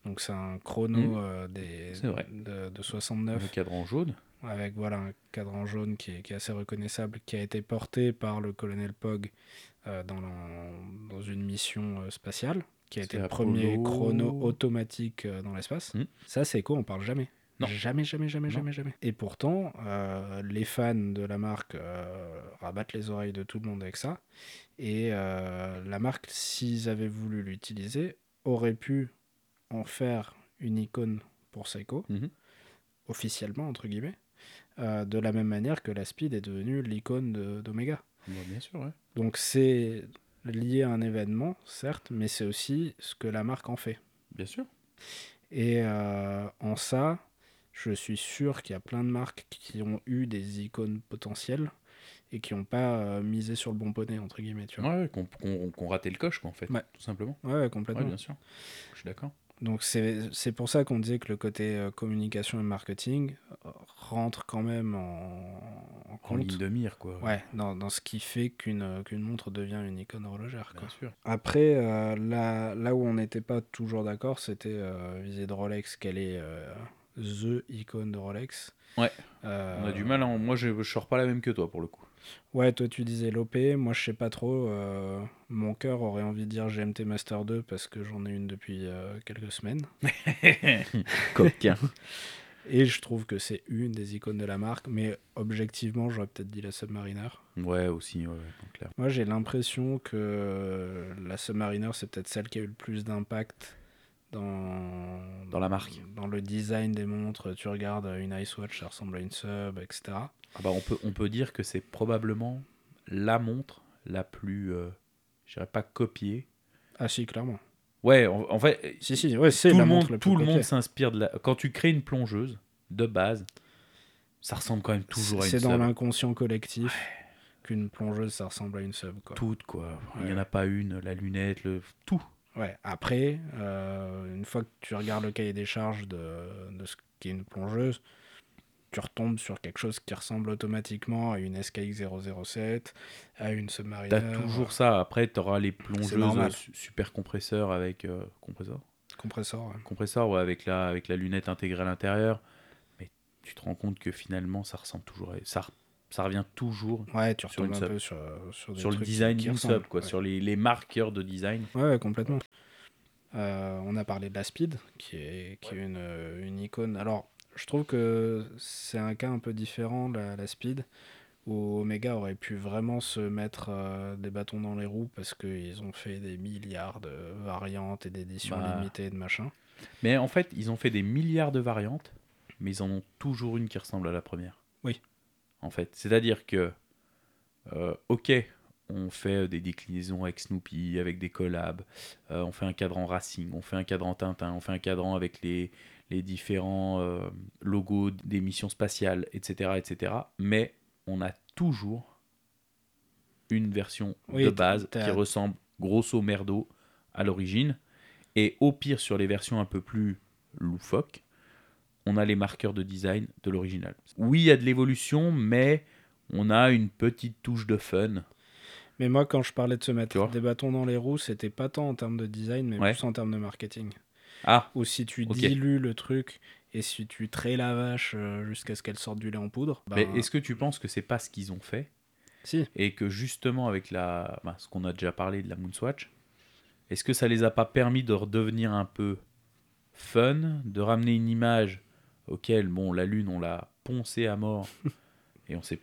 donc c'est un chrono Mhm. euh, des, C'est vrai. de, de le 69, cadran jaune, avec voilà, un cadran jaune qui est, qui est assez reconnaissable, qui a été porté par le colonel Pog euh, dans, la- dans une mission euh, spatiale, qui a été C'est le premier chrono automatique euh, dans l'espace. Mhm. Ça, Seiko, on parle jamais. Non. Jamais, jamais, jamais, Non. jamais, jamais. Et pourtant, euh, les fans de la marque euh, rabattent les oreilles de tout le monde avec ça. Et euh, la marque, s'ils avaient voulu l'utiliser, aurait pu en faire une icône pour Seiko, Mhm. officiellement, entre guillemets, euh, de la même manière que la Speed est devenue l'icône de- d'Omega. Bah, bien sûr, ouais. Donc c'est lié à un événement, certes, mais c'est aussi ce que la marque en fait. bien sûr. Et euh, en ça, je suis sûr qu'il y a plein de marques qui ont eu des icônes potentielles et qui n'ont pas euh, misé sur le bon poney, entre guillemets. Tu vois. Ouais, qu'on qu'on ratait le coche, quoi, en fait, Ouais. tout simplement. Ouais, complètement. bien sûr. Je suis d'accord. Donc c'est c'est pour ça qu'on disait que le côté euh, communication et marketing euh, rentre quand même en, en En compte. ligne de mire, quoi. Ouais, dans, dans ce qui fait qu'une euh, qu'une montre devient une icône horlogère. Quoi. bien sûr. Après, euh, là, là où on n'était pas toujours d'accord, c'était euh, vis de Rolex, quelle est THE icône de Rolex. Ouais. On a du mal, hein. moi je, je sors pas la même que toi pour le coup. Ouais, toi tu disais l'OP, moi je sais pas trop. euh, mon cœur aurait envie de dire GMT Master 2 parce que j'en ai une depuis euh, quelques semaines. Coquin. Et je trouve que c'est une des icônes de la marque, mais objectivement, j'aurais peut-être dit la Submariner. ouais, aussi, ouais, donc clair. Moi j'ai l'impression que la Submariner c'est peut-être celle qui a eu le plus d'impact dans, Dans la marque. Dans le design des montres, tu regardes une Ice Watch, ça ressemble à une Sub, etc. Ah bah, on, peut, on peut dire que c'est probablement la montre la plus, euh, je dirais pas copiée. Ah si, clairement. Ouais, en, en fait, Si, si, ouais, c'est tout la le montre monde, tout le monde s'inspire de la. Quand tu crées une plongeuse de base, ça ressemble quand même toujours à une C'est dans l'inconscient collectif qu'une plongeuse, ça ressemble à une sub. Quoi. Toutes quoi. Il y Ouais. en a pas une, la lunette, le tout. Ouais. Après, euh, une fois que tu regardes le cahier des charges de, de ce qu'est une plongeuse, tu retombes sur quelque chose qui ressemble automatiquement à une SKX 007, à une Submariner. T'as toujours ça. Après, t'auras les plongeuses super compresseurs avec euh, compresseur? compresseur. ouais. compresseur ouais, avec la avec la lunette intégrée à l'intérieur mais tu te rends compte que finalement ça ressemble toujours à- ça ça revient toujours Ouais, tu Sur une un sub. peu sur, sur, des sur le trucs design d'une sub quoi ouais. sur les, les marqueurs de design Ouais, complètement. Euh, on a parlé de la Speed, qui est, qui est une, une icône. Alors, je trouve que c'est un cas un peu différent, la, la Speed, où Omega aurait pu vraiment se mettre euh, des bâtons dans les roues parce qu'ils ont fait des milliards de variantes et d'éditions Bah. limitées et de machin. mais en fait ils ont fait des milliards de variantes mais ils en ont toujours une qui ressemble à la première Oui. en fait c'est à dire que euh, ok on fait des déclinaisons avec Snoopy, avec des collabs, euh, on fait un cadran Racing, on fait un cadran Tintin, on fait un cadran avec les, les différents euh, logos des missions spatiales, etc., etc. Mais on a toujours une version Oui, de base qui ressemble grosso merdo à l'origine. Et au pire, sur les versions un peu plus loufoques, on a les marqueurs de design de l'original. Oui, il y a de l'évolution, mais on a une petite touche de fun. Mais moi, quand je parlais de se mettre des bâtons dans les roues, c'était pas tant en termes de design, mais Ouais. plus en termes de marketing. Ah, Ou si tu dilues le truc et si tu traies la vache euh, jusqu'à ce qu'elle sorte du lait en poudre, mais ben, est-ce que tu penses que c'est pas ce qu'ils ont fait si. et que justement avec la, bah, ce qu'on a déjà parlé de la Moonswatch, est-ce que ça les a pas permis de redevenir un peu fun, de ramener une image auquel bon la lune on l'a poncé à mort et on sait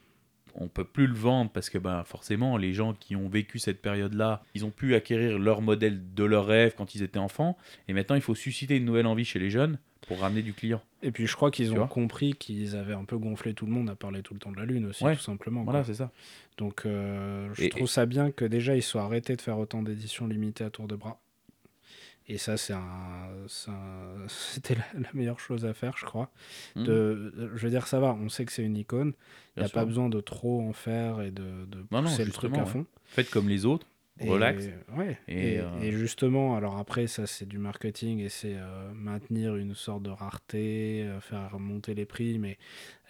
on peut plus le vendre parce que ben forcément les gens qui ont vécu cette période-là, ils ont pu acquérir leur modèle de leur rêve quand ils étaient enfants et maintenant il faut susciter une nouvelle envie chez les jeunes pour ramener du client. Et puis je crois qu'ils ont compris qu'ils avaient un peu gonflé tout le monde à parler tout le temps de la Lune aussi, Ouais, tout simplement. Voilà, c'est ça. Donc euh, je Et- trouve ça bien que déjà ils soient arrêtés de faire autant d'éditions limitées à tour de bras. Et ça, c'est un, c'était la, la meilleure chose à faire, je crois. Mhm. De, je veux dire, ça va, on sait que c'est une icône. Il n'y a sûr. pas besoin de trop en faire et de, de Non, non, pousser le truc à ouais. fond. Faites comme les autres, Et- relax. ouais. Et, Et, euh, et justement, alors après, ça c'est du marketing et c'est euh, maintenir une sorte de rareté, euh, faire monter les prix, mais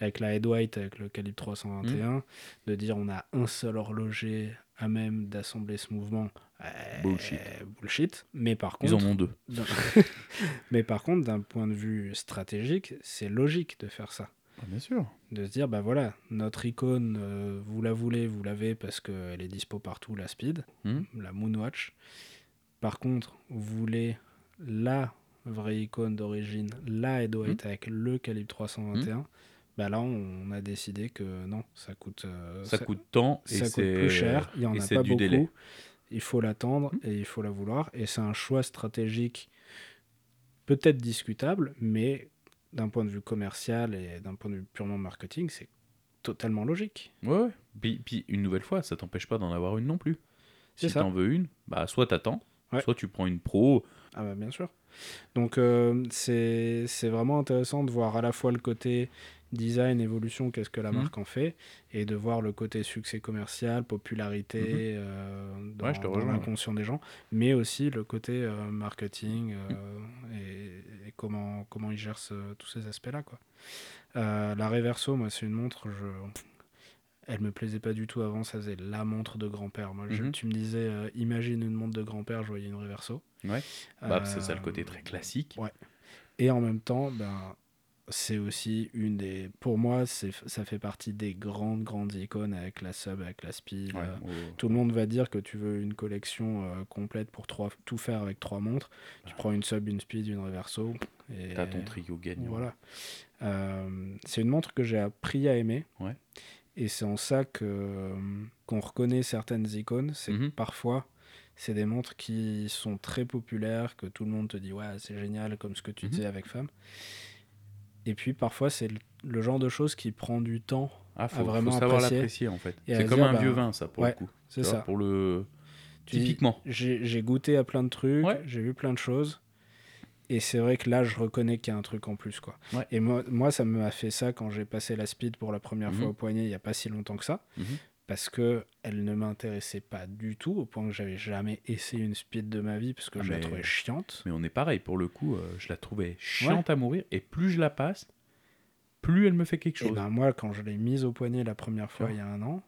avec la Head White, avec le calibre 321, Mmh. de dire on a un seul horloger à même d'assembler ce mouvement. euh, Bullshit. Bullshit. Mais par Ils contre, en ont deux. mais par contre, d'un point de vue stratégique, c'est logique de faire ça Ah, bien sûr. de se dire bah voilà notre icône euh, vous la voulez vous l'avez parce qu'elle est dispo partout la speed Mhm. la Moonwatch par contre vous voulez la vraie icône d'origine la Headweight avec le calibre 321 bah là on a décidé que non ça coûte euh, Ça, coûte tant et ça coûte c'est plus cher il y en a pas beaucoup délai. il faut l'attendre et il faut la vouloir et c'est un choix stratégique peut-être discutable mais d'un point de vue commercial et d'un point de vue purement marketing c'est totalement logique Ouais. Puis, puis, une nouvelle fois, ça t'empêche pas d'en avoir une non plus. Si t'en veux une, bah soit t'attends, Ouais. soit tu prends une pro. Ah bah bien sûr. Donc euh, c'est c'est vraiment intéressant de voir à la fois le côté design, évolution, qu'est-ce que la Mhm. marque en fait, et de voir le côté succès commercial, popularité euh, dans, Ouais, ouais. l'inconscient des gens, mais aussi le côté euh, marketing euh, et, et comment, comment ils gèrent ce- tous ces aspects-là. quoi. La Reverso, moi c'est une montre, je... elle me plaisait pas du tout avant, ça faisait la montre de grand-père. Moi, je- Mhm. tu me disais, imagine une montre de grand-père, je voyais une Reverso. Ouais. Bah, c'est ça le côté très classique. ouais. Et en même temps, ben, c'est aussi une des. Pour moi, ça fait partie des grandes, grandes icônes avec la sub, avec la speed. Ouais, euh. Tout le monde va dire que tu veux une collection euh, complète pour trois, tout faire avec trois montres. Tu prends une sub, une speed, une reverso. Et T'as ton trio gagnant. voilà. Euh, c'est une montre que j'ai appris à aimer. Et c'est en ça que qu'on reconnaît certaines icônes. C'est que Mhm. parfois, c'est des montres qui sont très populaires, que tout le monde te dit ouais c'est génial, comme ce que tu Mhm. disais avec femme. Et puis parfois, c'est le, le genre de choses qui prend du temps. Ah, faut, vraiment faut savoir apprécier l'apprécier en fait. C'est comme dire, un bah, vieux vin, ça, pour ouais, le coup. C'est ça. Pour le. Typiquement. J'ai goûté à plein de trucs, Ouais. j'ai vu plein de choses. Et c'est vrai que là, je reconnais qu'il y a un truc en plus. quoi. Ouais. Et moi, moi, ça m'a fait ça quand j'ai passé la speed pour la première fois Mhm. au poignet il n'y a pas si longtemps que ça. Mhm. Parce que elle ne m'intéressait pas du tout, au point que j'avais jamais essayé une speed de ma vie, parce que Ah, je la trouvais chiante. Mais on est pareil, pour le coup, euh, je la trouvais chiante à mourir, et plus je la passe, plus elle me fait quelque Et chose. ben moi, quand je l'ai mise au poignet la première fois il y a un an,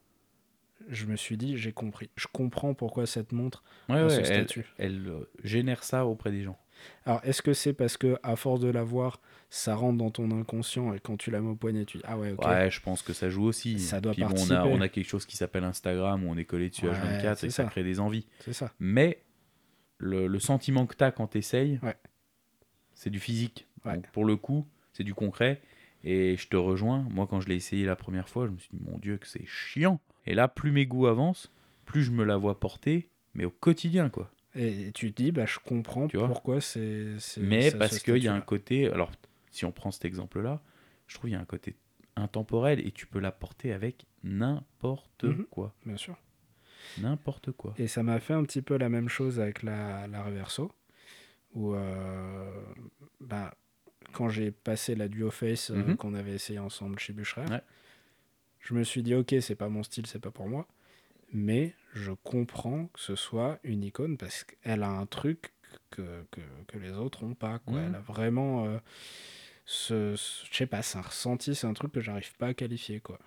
je me suis dit, j'ai compris. Je comprends pourquoi cette montre ouais, a ouais, ce elle, statut. elle, euh, génère ça auprès des gens. Alors, est-ce que c'est parce que à force de la voir, ça rentre dans ton inconscient et quand tu la mets au poignet, tu dis ah ouais ok. Ouais, je pense que ça joue aussi. Ça doit Puis bon, on, a, participer. on a quelque chose qui s'appelle Instagram, où on est collé dessus Ouais, H24 c'est et ça ça. crée des envies. C'est ça. Mais le, le sentiment que tu as quand tu essayes, Ouais. c'est du physique. Donc pour le coup, c'est du concret. Et je te rejoins. Moi, quand je l'ai essayé la première fois, je me suis dit, mon Dieu, que c'est chiant. Et là, plus mes goûts avancent, plus je me la vois porter, mais au quotidien, quoi. Et tu te dis bah je comprends Tu pourquoi c'est. Mais ça parce ce qu'il y a un côté. Alors, si on prend cet exemple-là, je trouve qu'il y a un côté intemporel et tu peux la porter avec n'importe Mhm. quoi. Bien sûr. N'importe quoi. Et ça m'a fait un petit peu la même chose avec la, la Reverso, où euh, bah, quand j'ai passé la Duo Face euh, Mhm. qu'on avait essayé ensemble chez Bucherer, Ouais. je me suis dit ok c'est pas mon style, c'est pas pour moi, mais je comprends que ce soit une icône parce qu'elle a un truc que, que, que les autres ont pas. Quoi. Mhm. Elle a vraiment euh, ce, ce- je sais pas, c'est un ressenti, c'est un truc que j'arrive pas à qualifier quoi.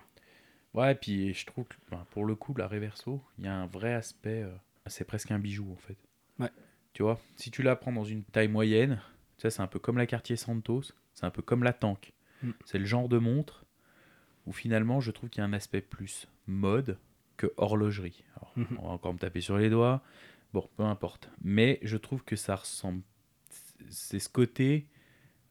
Ouais, et puis je trouve que ben, pour le coup, la Reverso, il y a un vrai aspect. euh, c'est presque un bijou en fait. Ouais. Tu vois, si tu la prends dans une taille moyenne, ça c'est un peu comme la Cartier Santos, c'est un peu comme la Tank. Mm. C'est le genre de montre où finalement je trouve qu'il y a un aspect plus mode que horlogerie. Alors, Mhm. On va encore me taper sur les doigts. Bon, peu importe. Mais je trouve que ça ressemble. C'est ce côté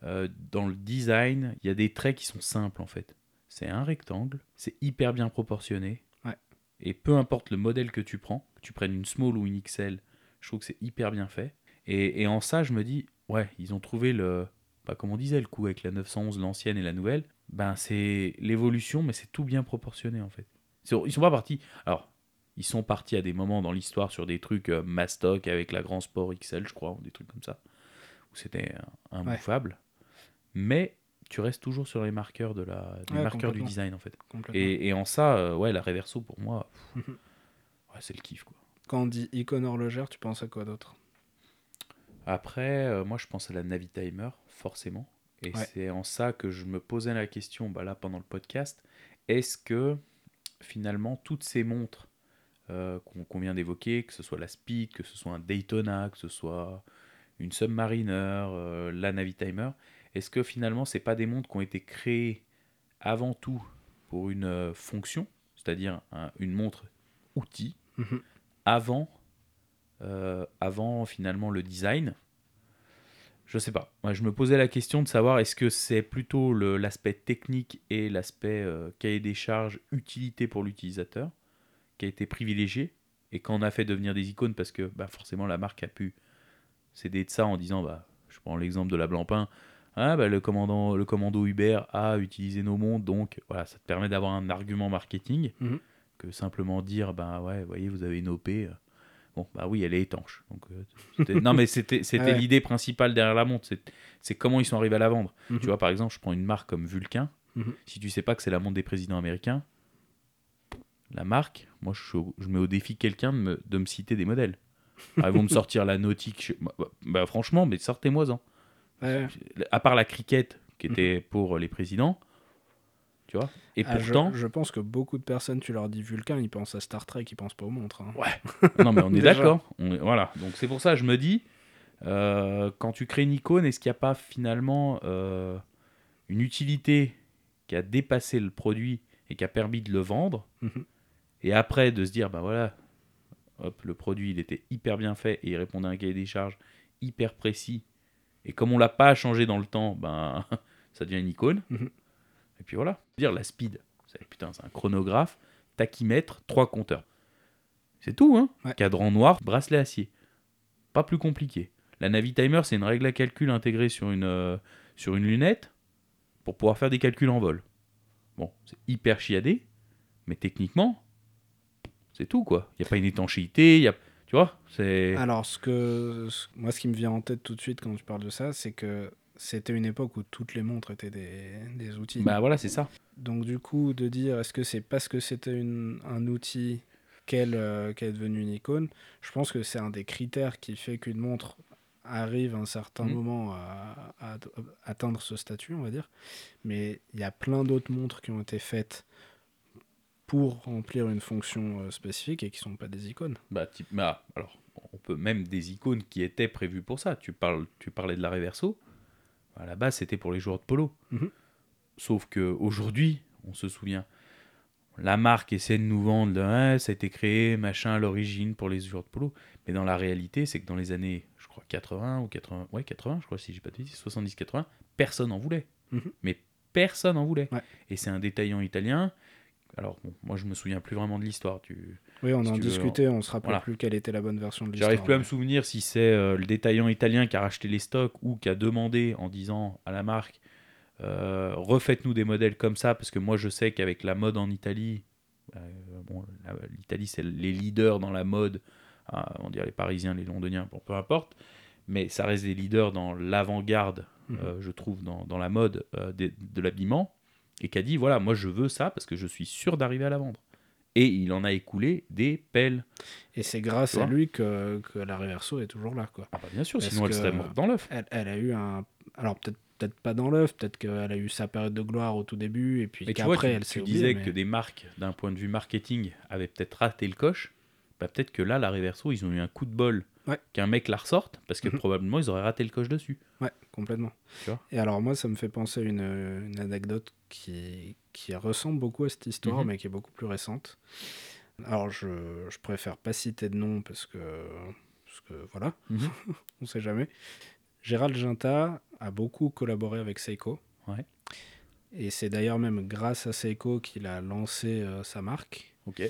euh, dans le design, il y a des traits qui sont simples en fait. C'est un rectangle, c'est hyper bien proportionné. Ouais. Et peu importe le modèle que tu prends, que tu prennes une small ou une XL, je trouve que c'est hyper bien fait. Et, et en ça, je me dis, ouais, ils ont trouvé le, bah, comme on disait, le coup avec la 911, l'ancienne et la nouvelle, ben c'est l'évolution, mais c'est tout bien proportionné en fait. C'est- Ils sont pas partis. Alors, ils sont partis à des moments dans l'histoire sur des trucs euh, mastoc avec la Grand Sport XL, je crois, ou des trucs comme ça, où c'était imbouffable. Mais tu restes toujours sur les marqueurs de la, des Ouais, marqueurs du design en fait. Et, et en ça, euh, ouais, la Reverso pour moi, pff, ouais, c'est le kiff quoi. Quand on dit icône horlogère, tu penses à quoi d'autre? Après, euh, moi je pense à la Navitimer, forcément. Et Ouais. c'est en ça que je me posais la question, bah, là pendant le podcast, est-ce que finalement toutes ces montres euh, qu'on vient d'évoquer, que ce soit la Speed, que ce soit un Daytona, que ce soit une Submariner, euh, la Navitimer, est-ce que finalement c'est pas des montres qui ont été créées avant tout pour une euh, fonction, c'est-à-dire un- une montre outil, Mhm. avant, avant finalement le design? Je sais pas. Moi, je me posais la question de savoir est-ce que c'est plutôt l'aspect technique et l'aspect euh, cahier des charges, utilité pour l'utilisateur, qui a été privilégié et qu'on a fait devenir des icônes parce que bah, forcément la marque a pu s'aider de ça en disant bah, je prends l'exemple de la Blancpain. Ah, bah, le, commandant, le commando Uber a utilisé nos montres, donc voilà, ça te permet d'avoir un argument marketing Mhm. que simplement dire bah ouais, vous voyez, vous avez une OP. Bon, bah oui, elle est étanche. Donc, euh, c'était- non, mais c'était Ouais. l'idée principale derrière la montre. c'est- comment ils sont arrivés à la vendre. Mhm. Tu vois, par exemple, je prends une marque comme Vulcain. Mhm. Si tu sais pas que c'est la montre des présidents américains, la marque, moi, je, je mets au défi quelqu'un de me, de me citer des modèles. Alors, ils vont me sortir la nautique. je- bah, bah, franchement, mais sortez-moi-en. Ouais. À part la cricket, qui était pour les présidents. Tu vois Et Ah, je- pourtant. je, pense que beaucoup de personnes, tu leur dis Vulcain, ils pensent à Star Trek, ils pensent pas aux montres. hein. Non, mais on est d'accord. Voilà. Donc c'est pour ça, je me dis, euh, quand tu crées une icône, est-ce qu'il n'y a pas finalement euh, une utilité qui a dépassé le produit et qui a permis de le vendre Mhm. Et après, de se dire, bah voilà, hop, le produit, il était hyper bien fait et il répondait à un cahier des charges hyper précis. Et comme on l'a pas changé dans le temps, ben ça devient une icône. Mhm. Et puis voilà. Dire la speed, c'est putain, c'est un chronographe, tachymètre, trois compteurs. C'est tout, hein. Ouais. Cadran noir, bracelet acier. Pas plus compliqué. La Navitimer, c'est une règle à calcul intégrée sur une, euh, sur une lunette pour pouvoir faire des calculs en vol. Bon, c'est hyper chiadé, mais techniquement, c'est tout, quoi. Il n'y a pas une étanchéité, y a... Tu vois C'est... Alors, ce que, moi, ce qui me vient en tête tout de suite quand tu parles de ça, c'est que c'était une époque où toutes les montres étaient des, des outils. Bah voilà, c'est ça. Donc, du coup, de dire est-ce que c'est parce que c'était un outil qu'elle euh, qu'elle est devenue une icône, je pense que c'est un des critères qui fait qu'une montre arrive à un certain Mhm. moment à, à- à atteindre ce statut, on va dire. Mais il y a plein d'autres montres qui ont été faites pour remplir une fonction euh, spécifique et qui sont pas des icônes. Bah, type- bah, alors, on peut même des icônes qui étaient prévues pour ça. Tu, parles, tu parlais de la Reverso. À la base, c'était pour les joueurs de polo. Mhm. Sauf que aujourd'hui, on se souvient, la marque essaie de nous vendre, Ah, ça a été créé, machin, à l'origine pour les joueurs de polo. Mais dans la réalité, c'est que dans les années, je crois, 80 ou 80, ouais, 80, je crois, si j'ai pas de bêtises, 70-80, personne en voulait. Mhm. Mais personne en voulait. Ouais. Et c'est un détaillant italien. Alors, bon, moi, je me souviens plus vraiment de l'histoire. Tu, Oui, on Si en discutait, on se rappelait voilà. plus quelle était la bonne version de l'histoire. J'arrive plus à me souvenir si c'est euh, le détaillant italien qui a racheté les stocks ou qui a demandé en disant à la marque euh, refaites-nous des modèles comme ça parce que moi je sais qu'avec la mode en Italie, euh, bon, l'Italie c'est les leaders dans la mode, ah, on dirait les Parisiens, les Londoniens, bon, peu importe, mais ça reste des leaders dans l'avant-garde, euh, je trouve, dans, dans la mode de, l'habillement et qui a dit voilà moi je veux ça parce que je suis sûr d'arriver à la vendre. Et il en a écoulé des pelles. Et c'est grâce Tu à lui que, que la Reverso est toujours là. Quoi. Ah bah bien sûr, Parce sinon elle serait morte dans l'œuf. Elle, elle a eu un. Alors peut-être peut-être pas dans l'œuf, peut-être qu'elle a eu sa période de gloire au tout début, et puis Mais tu qu'après tu, elle tu s'est disais oubliée, que mais- des marques, d'un point de vue marketing, avaient peut-être raté le coche. Bah, peut-être que là, la Reverso, ils ont eu un coup de bol Ouais. qu'un mec la ressorte, parce que Mhm. probablement ils auraient raté le coche dessus. Ouais, complètement. Tu et alors moi, ça me fait penser à une, une anecdote qui, qui ressemble beaucoup à cette histoire, Mhm. mais qui est beaucoup plus récente. Alors je, je préfère pas citer de nom parce que, parce que voilà, Mhm. on sait jamais. Gérald Ginta a beaucoup collaboré avec Seiko. Ouais. Et c'est d'ailleurs même grâce à Seiko qu'il a lancé euh, sa marque. Ok.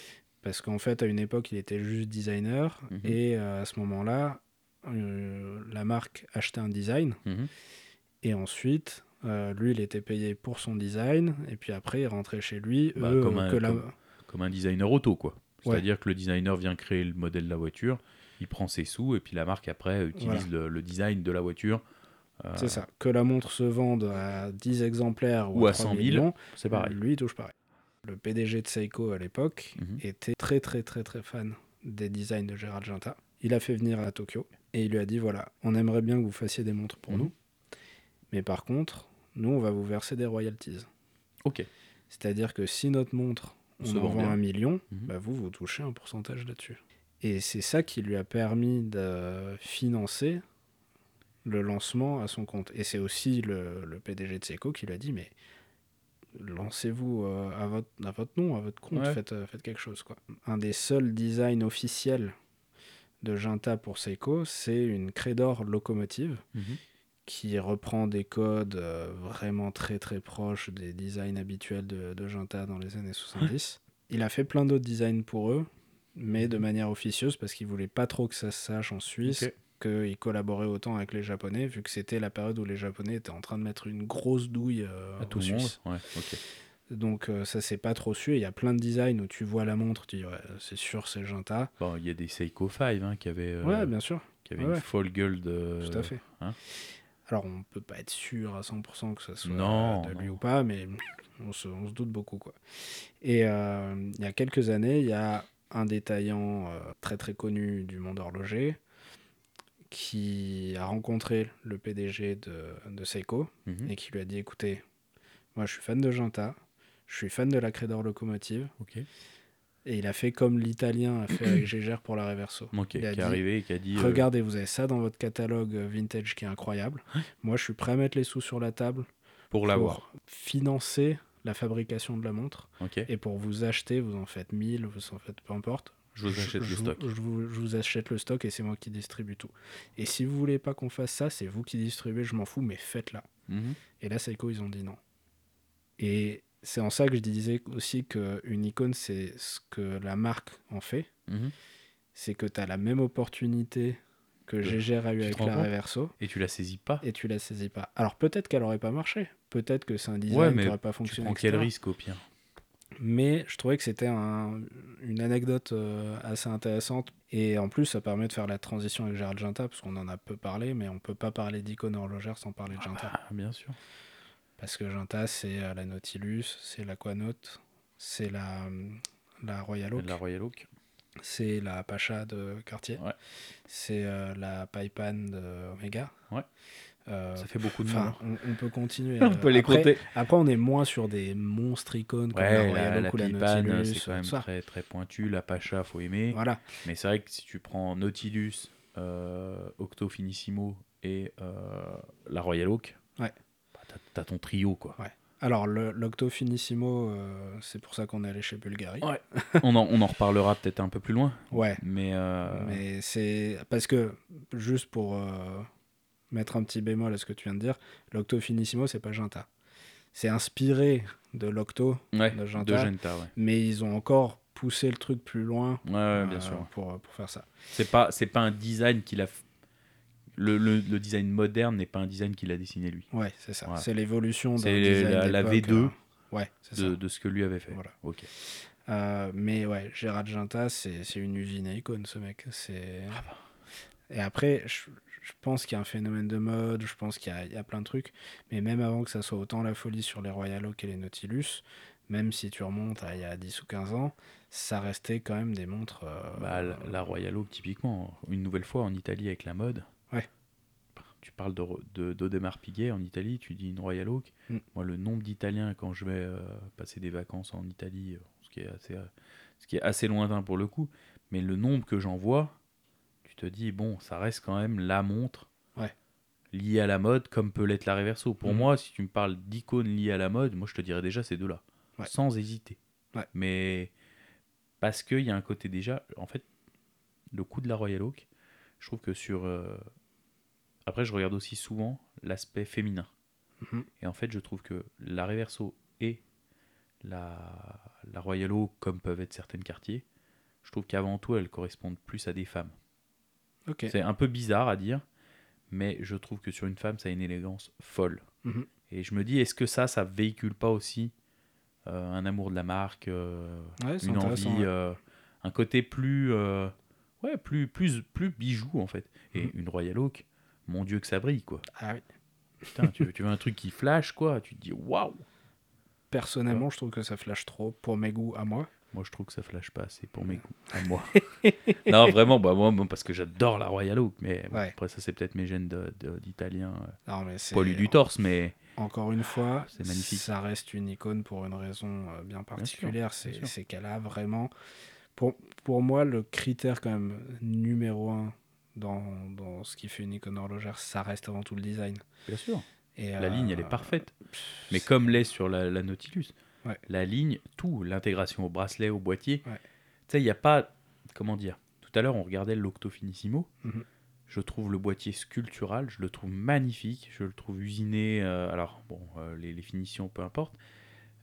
Parce qu'en fait, à une époque, il était juste designer. Mhm. Et euh, à ce moment-là, euh, la marque achetait un design. Mhm. Et ensuite, euh, lui, il était payé pour son design, et puis après, il rentrait chez lui. Bah, eux, comme un- que la- comme- Comme un designer auto, quoi. Ouais. C'est-à-dire que le designer vient créer le modèle de la voiture, il prend ses sous, et puis la marque après utilise le, le design de la voiture. Euh, C'est ça. Que la montre se vende à 10 exemplaires ou, Ou à 3 100 000, millions, C'est pareil. lui, il touche pareil. Le PDG de Seiko à l'époque Mhm. était très, très, très, très fan des designs de Gérald Ginta. Il a fait venir à Tokyo et il lui a dit voilà, on aimerait bien que vous fassiez des montres pour Mhm. nous, mais par contre, nous, on va vous verser des royalties. Ok. C'est-à-dire que si notre montre, on Se en vend bien. un million, Mhm. bah vous, vous touchez un pourcentage là-dessus. Et c'est ça qui lui a permis de financer le lancement à son compte. Et c'est aussi le, le PDG de Seiko qui lui a dit, mais lancez-vous euh, à, votre, à votre nom, à votre compte, Ouais. faites, euh, faites quelque chose. Quoi. Un des seuls designs officiels de Junta pour Seiko, c'est une Credor locomotive Mhm. Qui reprend des codes euh, vraiment très très proches des designs habituels de, de Junta dans les années 70. Il a fait plein d'autres designs pour eux, mais de manière officieuse parce qu'il voulait pas trop que ça se sache en Suisse Ok. qu'il collaborait autant avec les Japonais, vu que c'était la période où les Japonais étaient en train de mettre une grosse douille euh, À tout. Suisses. Ouais. Donc euh, ça s'est pas trop su. Il y a plein de designs où tu vois la montre, tu dis ouais, c'est sûr c'est Junta. Bon, il y a des Seiko 5 hein, qui avaient, euh, ouais, bien sûr. qui avaient ouais. une folle gueule de. Tout à fait. hein. Alors, on peut pas être sûr à 100% que ça soit Non, de lui non. ou pas, mais on se, on se doute beaucoup. Quoi. Et euh, il y a quelques années, il y a un détaillant euh, très très connu du monde horloger qui a rencontré le PDG de, de Seiko Mhm. et qui lui a dit écoutez, moi je suis fan de Junta, je suis fan de la Credor Locomotive. Et il a fait comme l'italien a fait avec Gégère pour la Reverso. Qui Il a est dit, arrivé et qui a dit. euh, Regardez, vous avez ça dans votre catalogue euh, vintage qui est incroyable. Moi, je suis prêt à mettre les sous sur la table pour l'avoir. pour financer la fabrication de la montre. Et pour vous acheter, vous en faites 1000, vous en faites peu importe. Je vous achète le stock. Vous, je, vous, je vous achète le stock et c'est moi qui distribue tout. Et si vous voulez pas qu'on fasse ça, c'est vous qui distribuez, je m'en fous, mais faites-la. Mhm. Et là, Seiko, ils ont dit non. Et c'est en ça que je disais aussi qu'une icône, c'est ce que la marque en fait. Mhm. C'est que tu as la même opportunité que Gégère a eu tu avec la Reverso Et tu la saisis pas. et tu la saisis pas. Alors peut-être qu'elle aurait pas marché. Peut-être que c'est un design Ouais, qui aurait pas Tu fonctionné. prends quel risque au pire Mais je trouvais que c'était un- une anecdote euh, assez intéressante. Et en plus, ça permet de faire la transition avec Gérald Ginta, parce qu'on en a peu parlé, mais on peut pas parler d'icône horlogère sans parler de Ginta. Ah, bien sûr. Parce que Ginta, c'est euh, la Nautilus, c'est l'Aquanaut, c'est la, la Royal Oak, La Royal Oak. c'est la Pacha de Cartier, Ouais. c'est euh, la Paipan de Omega. Ouais. Euh, Ça fait beaucoup de noms. on, on peut continuer. On peut les après, compter. Après, on est moins sur des monstres icônes comme la Ouais, Royal la, Oak la ou la Nautilus. c'est quand même très, très pointu. La Pacha, faut aimer. Voilà. Mais c'est vrai que si tu prends Nautilus, euh, Octo Finissimo et la Royal Oak, Ouais. T'as- ton trio, quoi. Alors, le- l'Octo Finissimo, euh, c'est pour ça qu'on est allé chez Bulgari. Ouais. on, en, on en reparlera peut-être un peu plus loin. Ouais. Mais, euh, Mais c'est parce que, juste pour euh, mettre un petit bémol à ce que tu viens de dire, l'Octo Finissimo, c'est pas Ginta. C'est inspiré de l'Octo, ouais, de de Genta. Ouais. mais ils ont encore poussé le truc plus loin Ouais, ouais, bien sûr. pour, pour faire ça. C'est pas, c'est pas un design qu'il a. Le, le, le design moderne n'est pas un design qu'il a dessiné lui, Ouais, c'est ça. Voilà. C'est l'évolution design la- la d'époque, V2 euh, Ouais, de, de ce que lui avait fait. Voilà. Ok. Euh, mais ouais, Gérard Ginta, c'est une usine à icônes, ce mec. C'est. Ah bah. Et après, je, je pense qu'il y a un phénomène de mode, je pense qu'il y, y a plein de trucs. Mais même avant que ça soit autant la folie sur les Royal Oak et les Nautilus, même si tu remontes à il y a 10 ou 15 ans, ça restait quand même des montres. euh, Bah, la, la Royal Oak, typiquement, une nouvelle fois en Italie avec la mode. Tu parles de, de, Piguet en Italie, tu dis une Royal Oak. Mm. Moi, le nombre d'Italiens quand je vais euh, passer des vacances en Italie, euh, ce qui, est assez, euh, ce qui est assez lointain pour le coup, mais le nombre que j'en vois, tu te dis, bon, ça reste quand même la montre Ouais. liée à la mode, comme peut l'être la Reverso. Pour Mm. moi, si tu me parles d'icônes liées à la mode, moi, je te dirais déjà ces deux-là, Ouais. sans hésiter. Ouais. Mais parce qu'il y a un côté déjà, en fait, le coup de la Royal Oak, je trouve que sur. euh, Après, je regarde aussi souvent l'aspect féminin. Mhm. Et en fait, je trouve que la Reverso et la, la Royal Oak, comme peuvent être certaines quartiers, je trouve qu'avant tout, elles correspondent plus à des femmes. Ok. C'est un peu bizarre à dire, mais je trouve que sur une femme, ça a une élégance folle. Mhm. Et je me dis, est-ce que ça, ça véhicule pas aussi euh, un amour de la marque, euh, Ouais, une envie, ouais. euh, un côté plus, ouais, plus, plus, plus bijou en fait. Et Mhm. une Royal Oak, mon Dieu que ça brille quoi. Ah oui. Putain, tu, veux- tu veux un truc qui flash quoi Tu te dis waouh. Personnellement, je trouve que ça flash trop pour mes goûts à moi. Moi, je trouve que ça flash pas assez pour mes goûts. À moi. non, vraiment, bah, moi, parce que j'adore la Royal Oak. Mais bon, Ouais. après, ça, c'est peut-être mes gènes d'italien euh, poilu du torse. Mais encore une fois, C'est magnifique. ça reste une icône pour une raison euh, bien particulière. c'est qu'elle a vraiment, pour, pour moi, le critère quand même numéro un dans, dans ce qui fait une icône horlogère, ça reste avant tout le design. bien sûr, Et, la euh, ligne, elle est parfaite. Mais comme l'est sur la, la Nautilus. Ouais. La ligne, tout, l'intégration au bracelet, au boîtier. Ouais. Tu sais, il n'y a pas. Comment dire Tout à l'heure, on regardait l'Octo Finissimo. Mhm. Je trouve le boîtier sculptural, je le trouve magnifique, je le trouve usiné. euh, alors, bon, euh, les, les finitions, peu importe,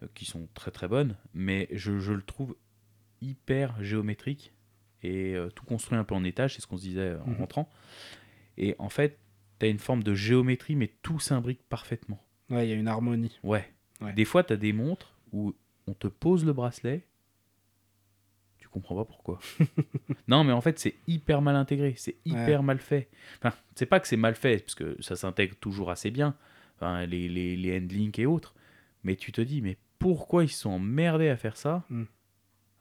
euh, qui sont très très bonnes, mais je, je le trouve hyper géométrique et euh, tout construit un peu en étage, c'est ce qu'on se disait euh, en Mhm. rentrant. Et en fait, tu as une forme de géométrie, mais tout s'imbrique parfaitement. Ouais, il y a une harmonie. Ouais. Ouais. Des fois, tu as des montres où on te pose le bracelet, tu comprends pas pourquoi. non, mais en fait, c'est hyper mal intégré, c'est hyper mal fait. Enfin, c'est pas que c'est mal fait, parce que ça s'intègre toujours assez bien, enfin, les, les, les handlinks et autres, mais tu te dis, mais pourquoi ils se sont emmerdés à faire ça Hmm.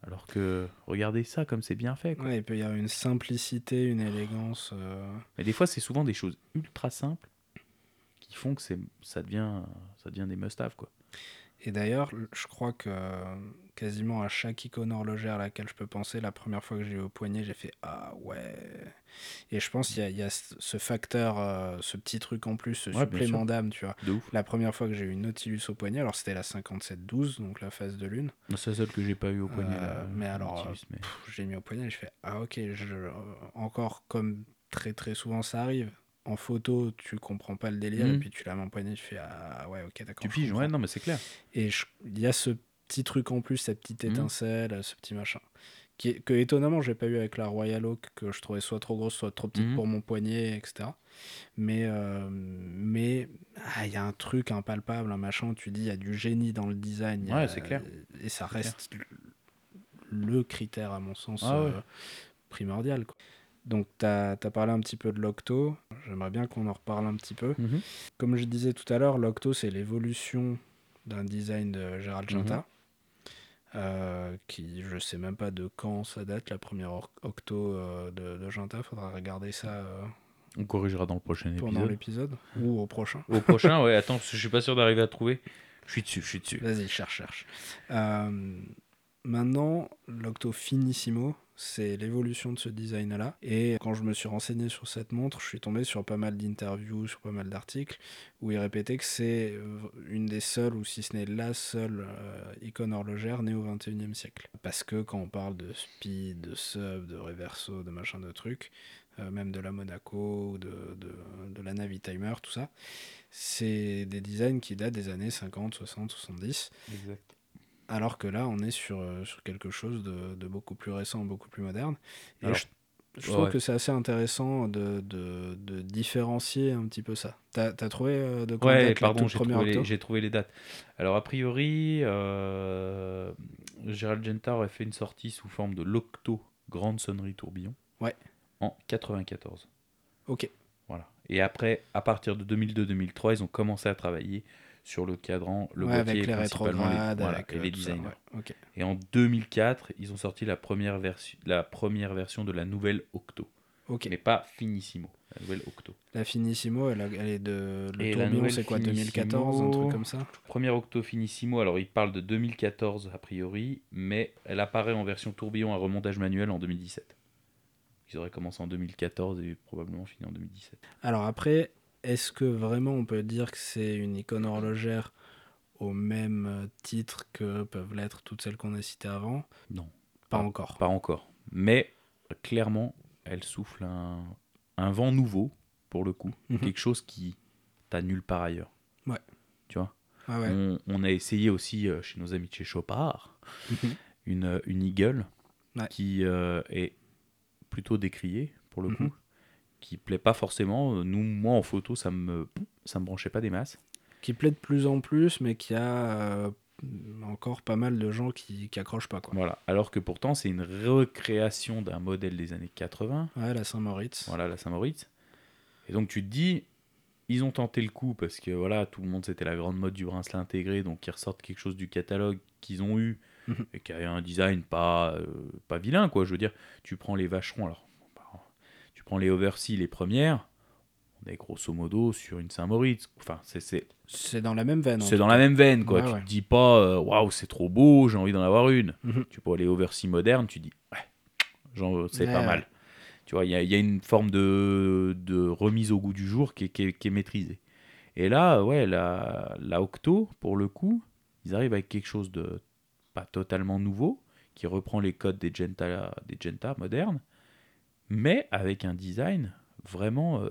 Alors que, regardez ça comme c'est bien fait. quoi. Ouais, il peut y avoir une simplicité, une élégance. euh, Mais des fois, c'est souvent des choses ultra simples qui font que c'est, ça, devient, ça devient des must-have. Quoi. Et d'ailleurs, je crois que euh, quasiment à chaque icône horlogère à laquelle je peux penser, la première fois que j'ai eu au poignet, j'ai fait Ah ouais. Et je pense qu'il y y a ce facteur, euh, ce petit truc en plus, ce Ouais, supplément d'âme, tu vois. La première fois que j'ai eu une Nautilus au poignet, alors c'était la 5712, donc la phase de lune. C'est la seule que j'ai pas eu au poignet. Euh, là, mais alors, mais- Pff, J'ai mis au poignet et je fais Ah ok, je, euh, encore comme très très souvent ça arrive. En photo, tu comprends pas le délire, et puis tu la mets en poignet, tu fais Ah ouais, ok, d'accord. Tu piges, ouais, non, mais c'est clair. Et il y a ce petit truc en plus, cette petite Mhm. étincelle, ce petit machin. Qui est- que étonnamment, j'ai pas eu avec la Royal Oak, que je trouvais soit trop grosse, soit trop petite Mhm. pour mon poignet, etc. Mais euh, mais ah, il y a un truc impalpable, un machin tu dis il y a du génie dans le design. a- Ouais, c'est clair. Et ça reste le critère, à mon sens, Ah ouais. euh, primordial. quoi. Donc, tu as, parlé un petit peu de l'Octo. J'aimerais bien qu'on en reparle un petit peu. Mhm. Comme je disais tout à l'heure, l'Octo, c'est l'évolution d'un design de Gérald Mhm. Ginta. euh, qui, je sais même pas de quand ça date, la première Octo euh, de, de. Faudra regarder ça euh, On corrigera dans le prochain pendant épisode. l'épisode ou au prochain. Au prochain, ouais, attends, parce que je suis pas sûr d'arriver à trouver. Je suis dessus, je suis dessus. Vas-y, cherche, cherche. Maintenant, l'Octo Finissimo, c'est l'évolution de ce design-là. Et quand je me suis renseigné sur cette montre, je suis tombé sur pas mal d'interviews, sur pas mal d'articles, où il répétait que c'est euh, une des seules, ou si ce n'est la seule euh, icône horlogère née au 21e siècle. Parce que quand on parle de speed, de sub, de reverso, de machin de trucs, euh, même de la Monaco, de, la Navi Timer, tout ça, c'est des designs qui datent des années 50, 60, 70. Exact. Alors que là, on est sur, euh, sur quelque chose de, de beaucoup plus récent, beaucoup plus moderne. Et Alors, je, je trouve que c'est assez intéressant de, de, de différencier un petit peu ça. T'as as trouvé euh, de quoi Ouais, pardon, trouvé, les- j'ai trouvé les dates. Alors, a priori, euh, Gérald Genta aurait fait une sortie sous forme de l'Octo Grande Sonnerie Tourbillon. Ouais. En 94. Ok. Voilà. Et après, à partir de 2002-2003, ils ont commencé à travailler sur le cadran, le Ouais, boîtier avec les principalement voilà, avec et euh, les ça, designers. ouais. Et en 2004, ils ont sorti la première, version la première version de la nouvelle Octo. Ok. Mais pas Finissimo, la nouvelle Octo. La Finissimo, elle, est de. Le Et tourbillon, c'est quoi Finissimo 2014, un truc comme ça? Première Octo Finissimo, alors il parle de 2014 a priori, mais elle apparaît en version tourbillon à remontage manuel en 2017. Ils auraient commencé en 2014 et probablement fini en 2017. Alors après, est-ce que vraiment on peut dire que c'est une icône horlogère au même euh, titre que peuvent l'être toutes celles qu'on a citées avant? Non. Pas encore. Pas encore. Mais clairement, elle souffle un, un vent nouveau, pour le coup. Mhm. Quelque chose qui t'a nulle part ailleurs. Ouais. Tu vois? Ah ouais. on, on a essayé aussi euh, chez nos amis de chez Chopard Mhm. une, euh, une Eagle Ouais. qui euh, est plutôt décriée, pour le Mhm. coup, qui plaît pas forcément. Euh, Nous, moi en photo, ça me ça me branchait pas des masses. Qui plaît de plus en plus, mais qui a euh, encore pas mal de gens qui, qui accrochent pas. Quoi. Voilà. Alors que pourtant, c'est une recréation d'un modèle des années 80. Ouais, la Saint-Moritz. Voilà, la Saint-Moritz. Et donc tu te dis, ils ont tenté le coup parce que voilà, tout le monde c'était la grande mode du bracelet intégré, donc ils ressortent quelque chose du catalogue qu'ils ont eu Mhm. et qui avait un design pas euh, pas vilain quoi. Je veux dire, tu prends les vacherons alors, prends les Oversea les premières, on est grosso modo sur une Saint-Moritz. Enfin, c'est c'est C'est dans la même veine. c'est dans cas. la même veine quoi. Ouais, tu ouais. te dis pas euh, waouh c'est trop beau, j'ai envie d'en avoir une. Mhm. Tu prends les Oversea modernes, tu dis ouais, c'est Ouais, pas mal. Tu vois, il y, y a une forme de, de remise au goût du jour qui est, qui est- qui est maîtrisée. Et là, ouais, la, la Octo, pour le coup, ils arrivent avec quelque chose de pas totalement nouveau, qui reprend les codes des Genta, des Genta modernes, mais avec un design vraiment euh,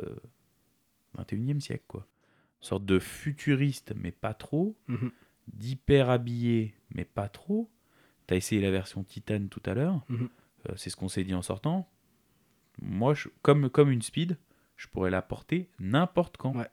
21e siècle, quoi. Une sorte de futuriste, mais pas trop, Mhm. d'hyper habillé, mais pas trop. T'as essayé la version Titan tout à l'heure, Mhm. Euh, c'est ce qu'on s'est dit en sortant. Moi, je- comme, comme une speed, je pourrais la porter n'importe quand. Ouais.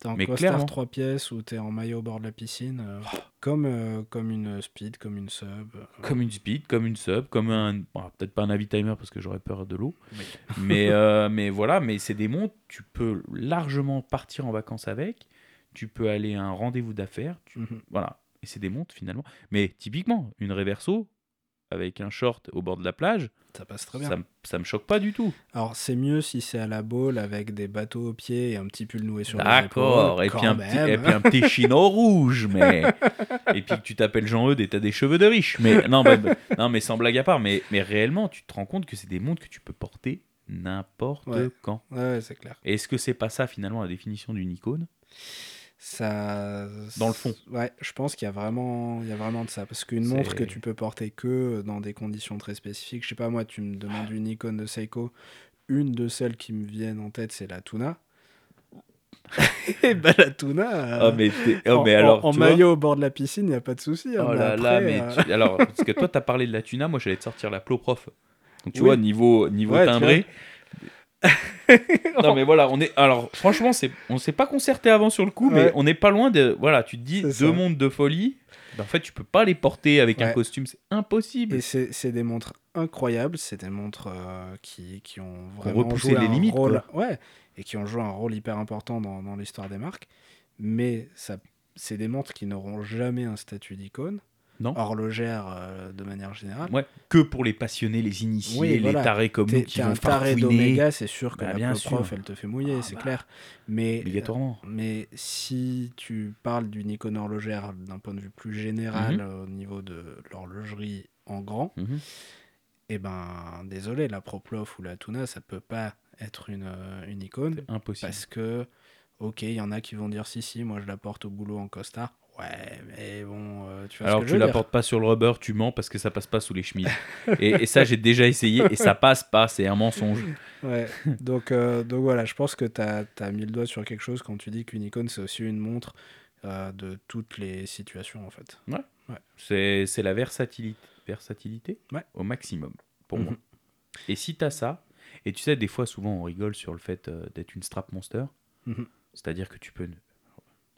T'es en Mais costard clairement. 3 pièces ou t'es en maillot au bord de la piscine. euh, comme, euh, comme une speed, comme une sub. euh, Comme une speed, comme une sub, comme un. bon, Peut-être pas un Navi Timer parce que j'aurais peur de l'eau. Oui. mais, mais voilà, mais c'est des montres, tu peux largement partir en vacances avec. Tu peux aller à un rendez-vous d'affaires. tu- Mhm. Voilà. Et c'est des montres finalement. Mais typiquement, une Reverso avec un short au bord de la plage, Ça passe très bien. ça, me- ça me choque pas du tout. Alors c'est mieux si c'est à la bowl avec des bateaux aux pieds et un petit pull noué sur les D'accord, épaules, et, quand puis un petit- et puis un petit chino rouge, mais. et puis que tu t'appelles Jean-Eudes et t'as des cheveux de riche. Mais non, bah, bah, non, mais sans blague à part, mais, mais réellement, tu te rends compte que c'est des montres que tu peux porter n'importe Ouais. quand. Ouais, ouais, c'est clair. Et est-ce que c'est pas ça finalement la définition d'une icône? Ça... Dans le fond. Ouais, je pense qu'il y a vraiment, il y a vraiment de ça. Parce qu'une montre que tu peux porter que dans des conditions très spécifiques, je sais pas, moi, tu me demandes une icône de Seiko, une de celles qui me viennent en tête, c'est la Tuna. Et bah la Tuna, euh, Oh, mais, oh, en, mais en- alors. en vois maillot au bord de la piscine, il n'y a pas de souci. hein, Oh mais là là, mais euh, tu- alors, parce que toi, t'as parlé de la tuna, moi, j'allais te sortir la Ploprof. Donc, tu Oui. vois, niveau, niveau Ouais, timbré. Non, mais voilà, on est. Alors, franchement, c'est, on s'est pas concerté avant sur le coup, mais Ouais. on n'est pas loin de. Voilà, tu te dis deux ça. montres de folie. Ben, en fait, tu peux pas les porter avec un costume, c'est impossible. Et c'est des montres incroyables, c'est des montres euh, qui, qui ont vraiment repoussé joué les un limites, rôle, ouais, et qui ont joué un rôle hyper important dans, dans l'histoire des marques. Mais ça, c'est des montres qui n'auront jamais un statut d'icône, Non. horlogère euh, de manière générale. Ouais, que pour les passionnés, les initiés, Oui, les voilà. tarés comme nous qui vont un taré d'Oméga, c'est sûr que Bah, la bien Pro Prof, sûr. elle te fait mouiller, Ah, c'est bah, clair. Mais, obligatoirement. mais si tu parles d'une icône horlogère d'un point de vue plus général Mhm. euh, au niveau de l'horlogerie en grand, Mhm. eh ben, désolé, la Proplof ou la Tuna, ça peut pas être une, euh, une icône. Impossible. Parce que, ok, il y en a qui vont dire si, si, moi je la porte au boulot en costard. Ouais, mais bon, euh, tu vois Alors ce que tu je veux la dire. portes pas sur le rubber, tu mens parce que ça passe pas sous les chemises. et, et ça, j'ai déjà essayé et ça passe pas, c'est un mensonge. Ouais, donc, euh, donc voilà, je pense que tu as, mis le doigt sur quelque chose quand tu dis qu'une icône, c'est aussi une montre euh, de toutes les situations, en fait. C'est c'est la versatilité, versatilité Ouais. au maximum pour Mhm. moi. Et si tu as ça, et tu sais, des fois, souvent, on rigole sur le fait d'être une strap monster, Mhm. c'est-à-dire que tu peux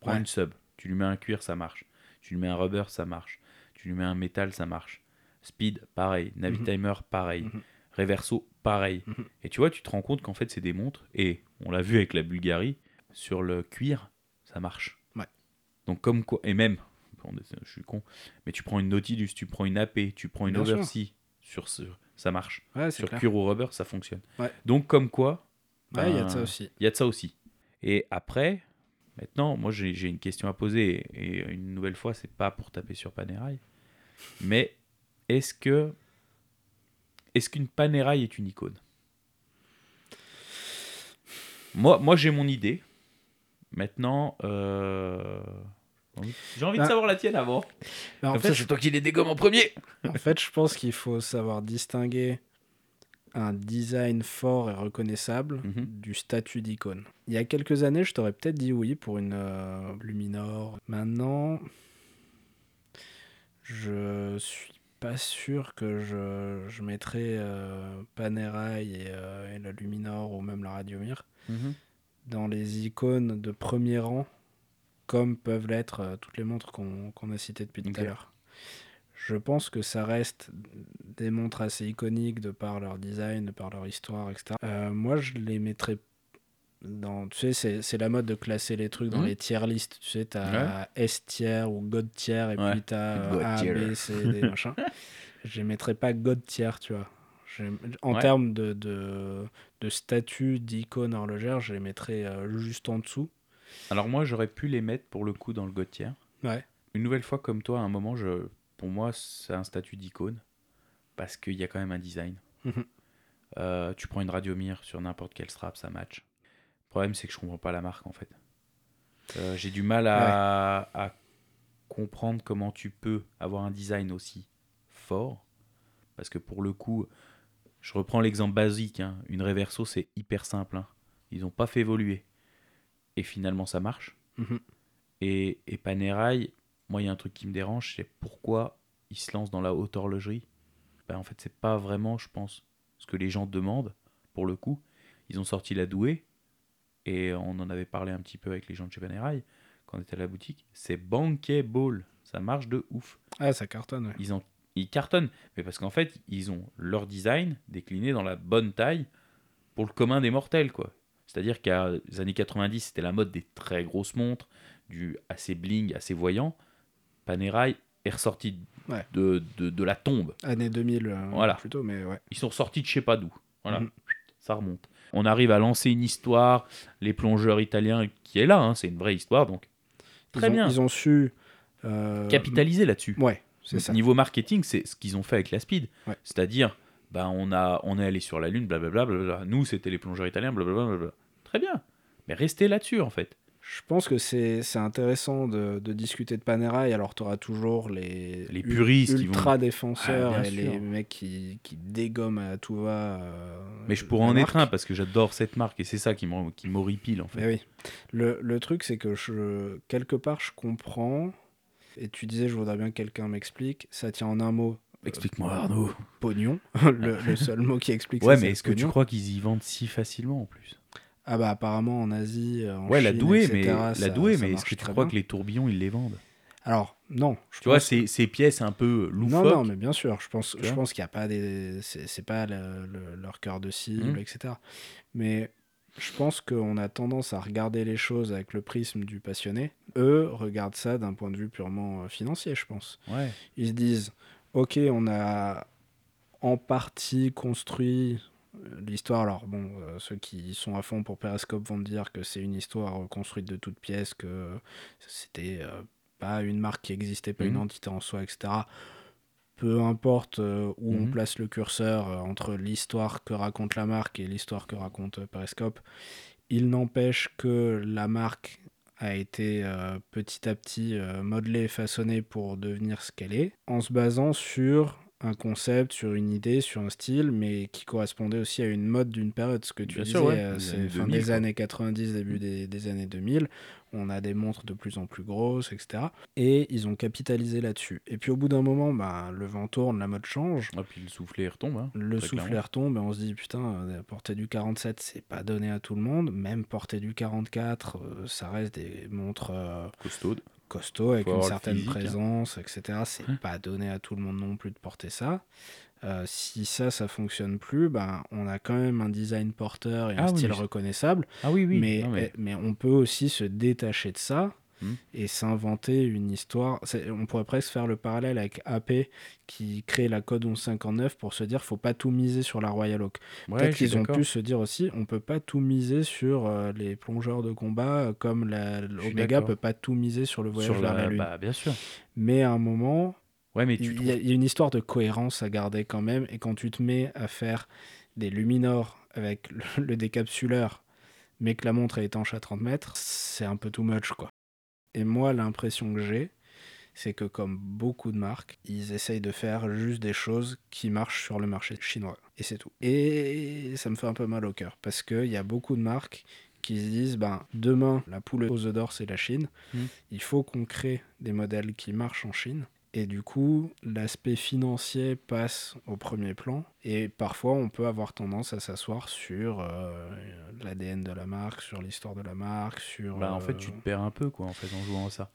prendre Ouais. une sub, tu lui mets un cuir, ça marche. Tu lui mets un rubber, ça marche. Tu lui mets un métal, ça marche. Speed, pareil. Mhm. Navitimer, pareil. Mhm. Reverso, pareil. Mhm. Et tu vois, tu te rends compte qu'en fait, c'est des montres, et on l'a vu avec la Bulgarie, sur le cuir, ça marche. Ouais. Donc, comme quoi, et même, je suis con, mais tu prends une Nautilus, tu prends une AP, tu prends une Bien sûr. Oversea, sur ce, ça marche. Ouais, Sur clair. cuir ou rubber, ça fonctionne. Ouais. Donc, comme quoi, il y a de ben, ça aussi. il y a de ça aussi. Et après, maintenant, moi j'ai une question à poser. Et une nouvelle fois, c'est pas pour taper sur Panerai. Mais est-ce que. Est-ce qu'une Panerai est une icône? Moi, moi j'ai mon idée. Maintenant, euh, j'ai envie de Ah. savoir la tienne avant. Mais en Comme fait, c'est toi qui les dégomme en premier. En fait, je pense qu'il faut savoir distinguer un design fort et reconnaissable Mhm. du statut d'icône. Il y a quelques années, je t'aurais peut-être dit oui pour une euh, Luminor. Maintenant, je suis pas sûr que je, je mettrais euh, Panerai et, euh, et la Luminor ou même la Radiomir Mhm. dans les icônes de premier rang, comme peuvent l'être euh, toutes les montres qu'on a citées depuis tout à l'heure. Je pense que ça reste des montres assez iconiques de par leur design, de par leur histoire, etc. Euh, moi, je les mettrais dans. Tu sais, c'est- la mode de classer les trucs dans Mhm. les tier list. Tu sais, t'as S tier ou God tier, et Ouais. puis t'as euh, God A, tier. B, C, D, machin. Je les mettrais pas God tier, tu vois. Je- En Ouais. termes de, de, de statut d'icône horlogère, je les mettrais euh, juste en dessous. Alors moi, j'aurais pu les mettre pour le coup dans le Gautier. Ouais. Une nouvelle fois, comme toi, à un moment, je, pour moi, c'est un statut d'icône. Parce qu'il y a quand même un design. Mhm. Euh, tu prends une Radiomir sur n'importe quel strap, ça match. Le problème, c'est que je comprends pas la marque, en fait. Euh, J'ai du mal à, à comprendre comment tu peux avoir un design aussi fort. Parce que pour le coup, je reprends l'exemple basique. hein, Une Reverso, c'est hyper simple. hein. Ils n'ont pas fait évoluer. Et finalement, ça marche. Mhm. Et, et Panerai, moi, il y a un truc qui me dérange, c'est pourquoi ils se lancent dans la haute horlogerie. Ben, en fait, c'est pas vraiment, je pense, ce que les gens demandent, pour le coup. Ils ont sorti la douée, et on en avait parlé un petit peu avec les gens de chez Panerai, quand on était à la boutique. C'est bankable, ça marche de ouf. Ah, ça cartonne, ouais. Ils, en, ils cartonnent, mais parce qu'en fait, ils ont leur design décliné dans la bonne taille pour le commun des mortels, quoi. C'est-à-dire qu'à les années 90, c'était la mode des très grosses montres, du assez bling, assez voyant. Panerai est ressorti Ouais. de, de, de la tombe. Année 2000, euh, Voilà. plutôt, mais ouais. Ils sont ressortis de je sais pas d'où. Voilà, Mhm. ça remonte. On arrive à lancer une histoire, les plongeurs italiens qui est là, hein, c'est une vraie histoire, donc Très ils ont, bien. Ils ont su. euh, capitaliser là-dessus. Ouais, c'est ça. Niveau marketing, c'est ce qu'ils ont fait avec la Speed. Ouais. C'est-à-dire, ben, on, a, on est allé sur la Lune, blablabla. blablabla. Nous, c'était les plongeurs italiens, blablabla. blablabla. Très bien. Mais restez là-dessus, en fait. Je pense que c'est intéressant de, de discuter de Panerai. Alors, tu auras toujours les, Les puristes qui ultra vont- défenseurs Ah, et les mecs qui, qui dégomment à tout va. euh, Mais je pourrais en être un parce que j'adore cette marque et c'est ça qui m'hor- qui m'horripile, en fait. Mais oui. Le, le truc, c'est que je, quelque part, je comprends. Et tu disais, je voudrais bien que quelqu'un m'explique. Ça tient en un mot. euh, Explique-moi, Arnaud. Pognon. le, le seul mot qui explique Ouais, ça, mais c'est est-ce que tu crois qu'ils y vendent si facilement, en plus? Ah bah apparemment en Asie, euh, en Ouais, la Chine, douée, etc., mais, ça- la douée, mais est-ce que tu crois bien. que les tourbillons, ils les vendent? Alors, non. Je Tu vois, ces, ces pièces un peu Non, loufoques. non, mais bien sûr. Je pense, je pense qu'il n'y a pas des. C'est pas le- le- leur cœur de cible, Mhm. etc. Mais je pense qu'on a tendance à regarder les choses avec le prisme du passionné. Eux regardent ça d'un point de vue purement euh, financier, je pense. Ouais. Ils se disent Ok, on a en partie construit l'histoire. Alors, bon, euh, ceux qui sont à fond pour Periscope vont dire que c'est une histoire euh, construite de toutes pièces, que c'était euh, pas une marque qui existait, pas une Mhm. entité en soi, etc. Peu importe euh, où on Mhm. place le curseur entre l'histoire que raconte la marque et l'histoire que raconte Periscope, il n'empêche que la marque a été petit à petit modelée et façonnée pour devenir ce qu'elle est, en se basant sur un concept, sur une idée, sur un style, mais qui correspondait aussi à une mode d'une période. Ce que tu Bien disais, sûr, ouais, euh, c'est fin 2000, des quoi. années 90, début des, des années 2000. On a des montres de plus en plus grosses, etc. Et ils ont capitalisé là-dessus. Et puis au bout d'un moment, ben, le vent tourne, la mode change. Et puis le soufflet retombe. Hein, Le soufflet retombe et on se dit putain, euh, porter du 47, c'est pas donné à tout le monde. Même porter du 44, euh, ça reste des montres euh, Costaude. Costauds avec une certaine physique, hein. présence, etc. C'est Ouais. pas donné à tout le monde non plus de porter ça. Euh, si ça, ça fonctionne plus, ben, on a quand même un design porteur et un Ah oui, style reconnaissable. Ah oui, oui. mais, non, mais- mais on peut aussi se détacher de ça Hmm. et s'inventer une histoire. On pourrait presque faire le parallèle avec AP qui crée la code 1159 pour se dire faut pas tout miser sur la Royal Oak. Ouais, Peut-être qu'ils ont pu se dire aussi on peut pas tout miser sur euh, les plongeurs de combat euh, comme la- d'accord. peut pas tout miser sur le voyage Sur vers la- la Lune. Bah, bien sûr. Mais à un moment, Ouais, mais tu il trouves y, a, il y a une histoire de cohérence à garder quand même. Et quand tu te mets à faire des luminors avec le, le décapsuleur, mais que la montre est étanche à 30 mètres, c'est un peu too much, quoi. Et moi, l'impression que j'ai, c'est que comme beaucoup de marques, ils essayent de faire juste des choses qui marchent sur le marché chinois. Et c'est tout. Et ça me fait un peu mal au cœur, parce qu'il y a beaucoup de marques qui se disent, ben, demain, la poule aux œufs d'or, c'est la Chine. Mm. Il faut qu'on crée des modèles qui marchent en Chine. Et du coup, l'aspect financier passe au premier plan. Et parfois, on peut avoir tendance à s'asseoir sur euh, l'ADN de la marque, sur l'histoire de la marque, sur. Bah, en fait, euh, tu te perds un peu, quoi, en fait, en jouant à ça.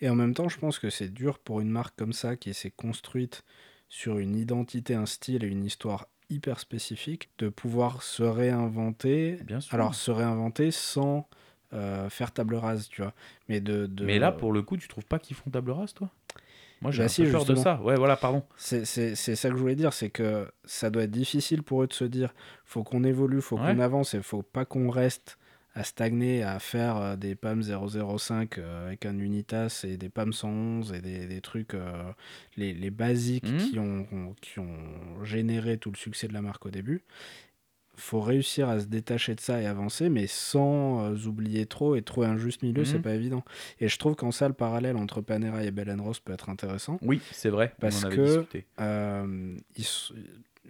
Et en même temps, je pense que c'est dur pour une marque comme ça qui s'est construite sur une identité, un style et une histoire hyper spécifique de pouvoir se réinventer. Bien sûr. Alors, se réinventer sans euh, faire table rase, tu vois. Mais, de, de- Mais là, pour le coup, tu trouves pas qu'ils font table rase, toi? Moi, j'ai Bah si, peur de ça. Ouais, voilà, pardon. C'est ça que je voulais dire, c'est que ça doit être difficile pour eux de se dire faut qu'on évolue, faut Ouais. qu'on avance et faut pas qu'on reste à stagner, à faire euh, des PAM 005 euh, avec un Unitas et des PAM 111 et des, des trucs, euh, les, les basiques Mhm. qui, ont, qui ont généré tout le succès de la marque au début. Faut réussir à se détacher de ça et avancer, mais sans euh, oublier trop et trouver un juste milieu, c'est Mhm. pas évident. Et je trouve qu'en ça, le parallèle entre Panera et Bell Rose peut être intéressant. Oui, c'est vrai. Parce on en avait que- discuté. Euh, ils,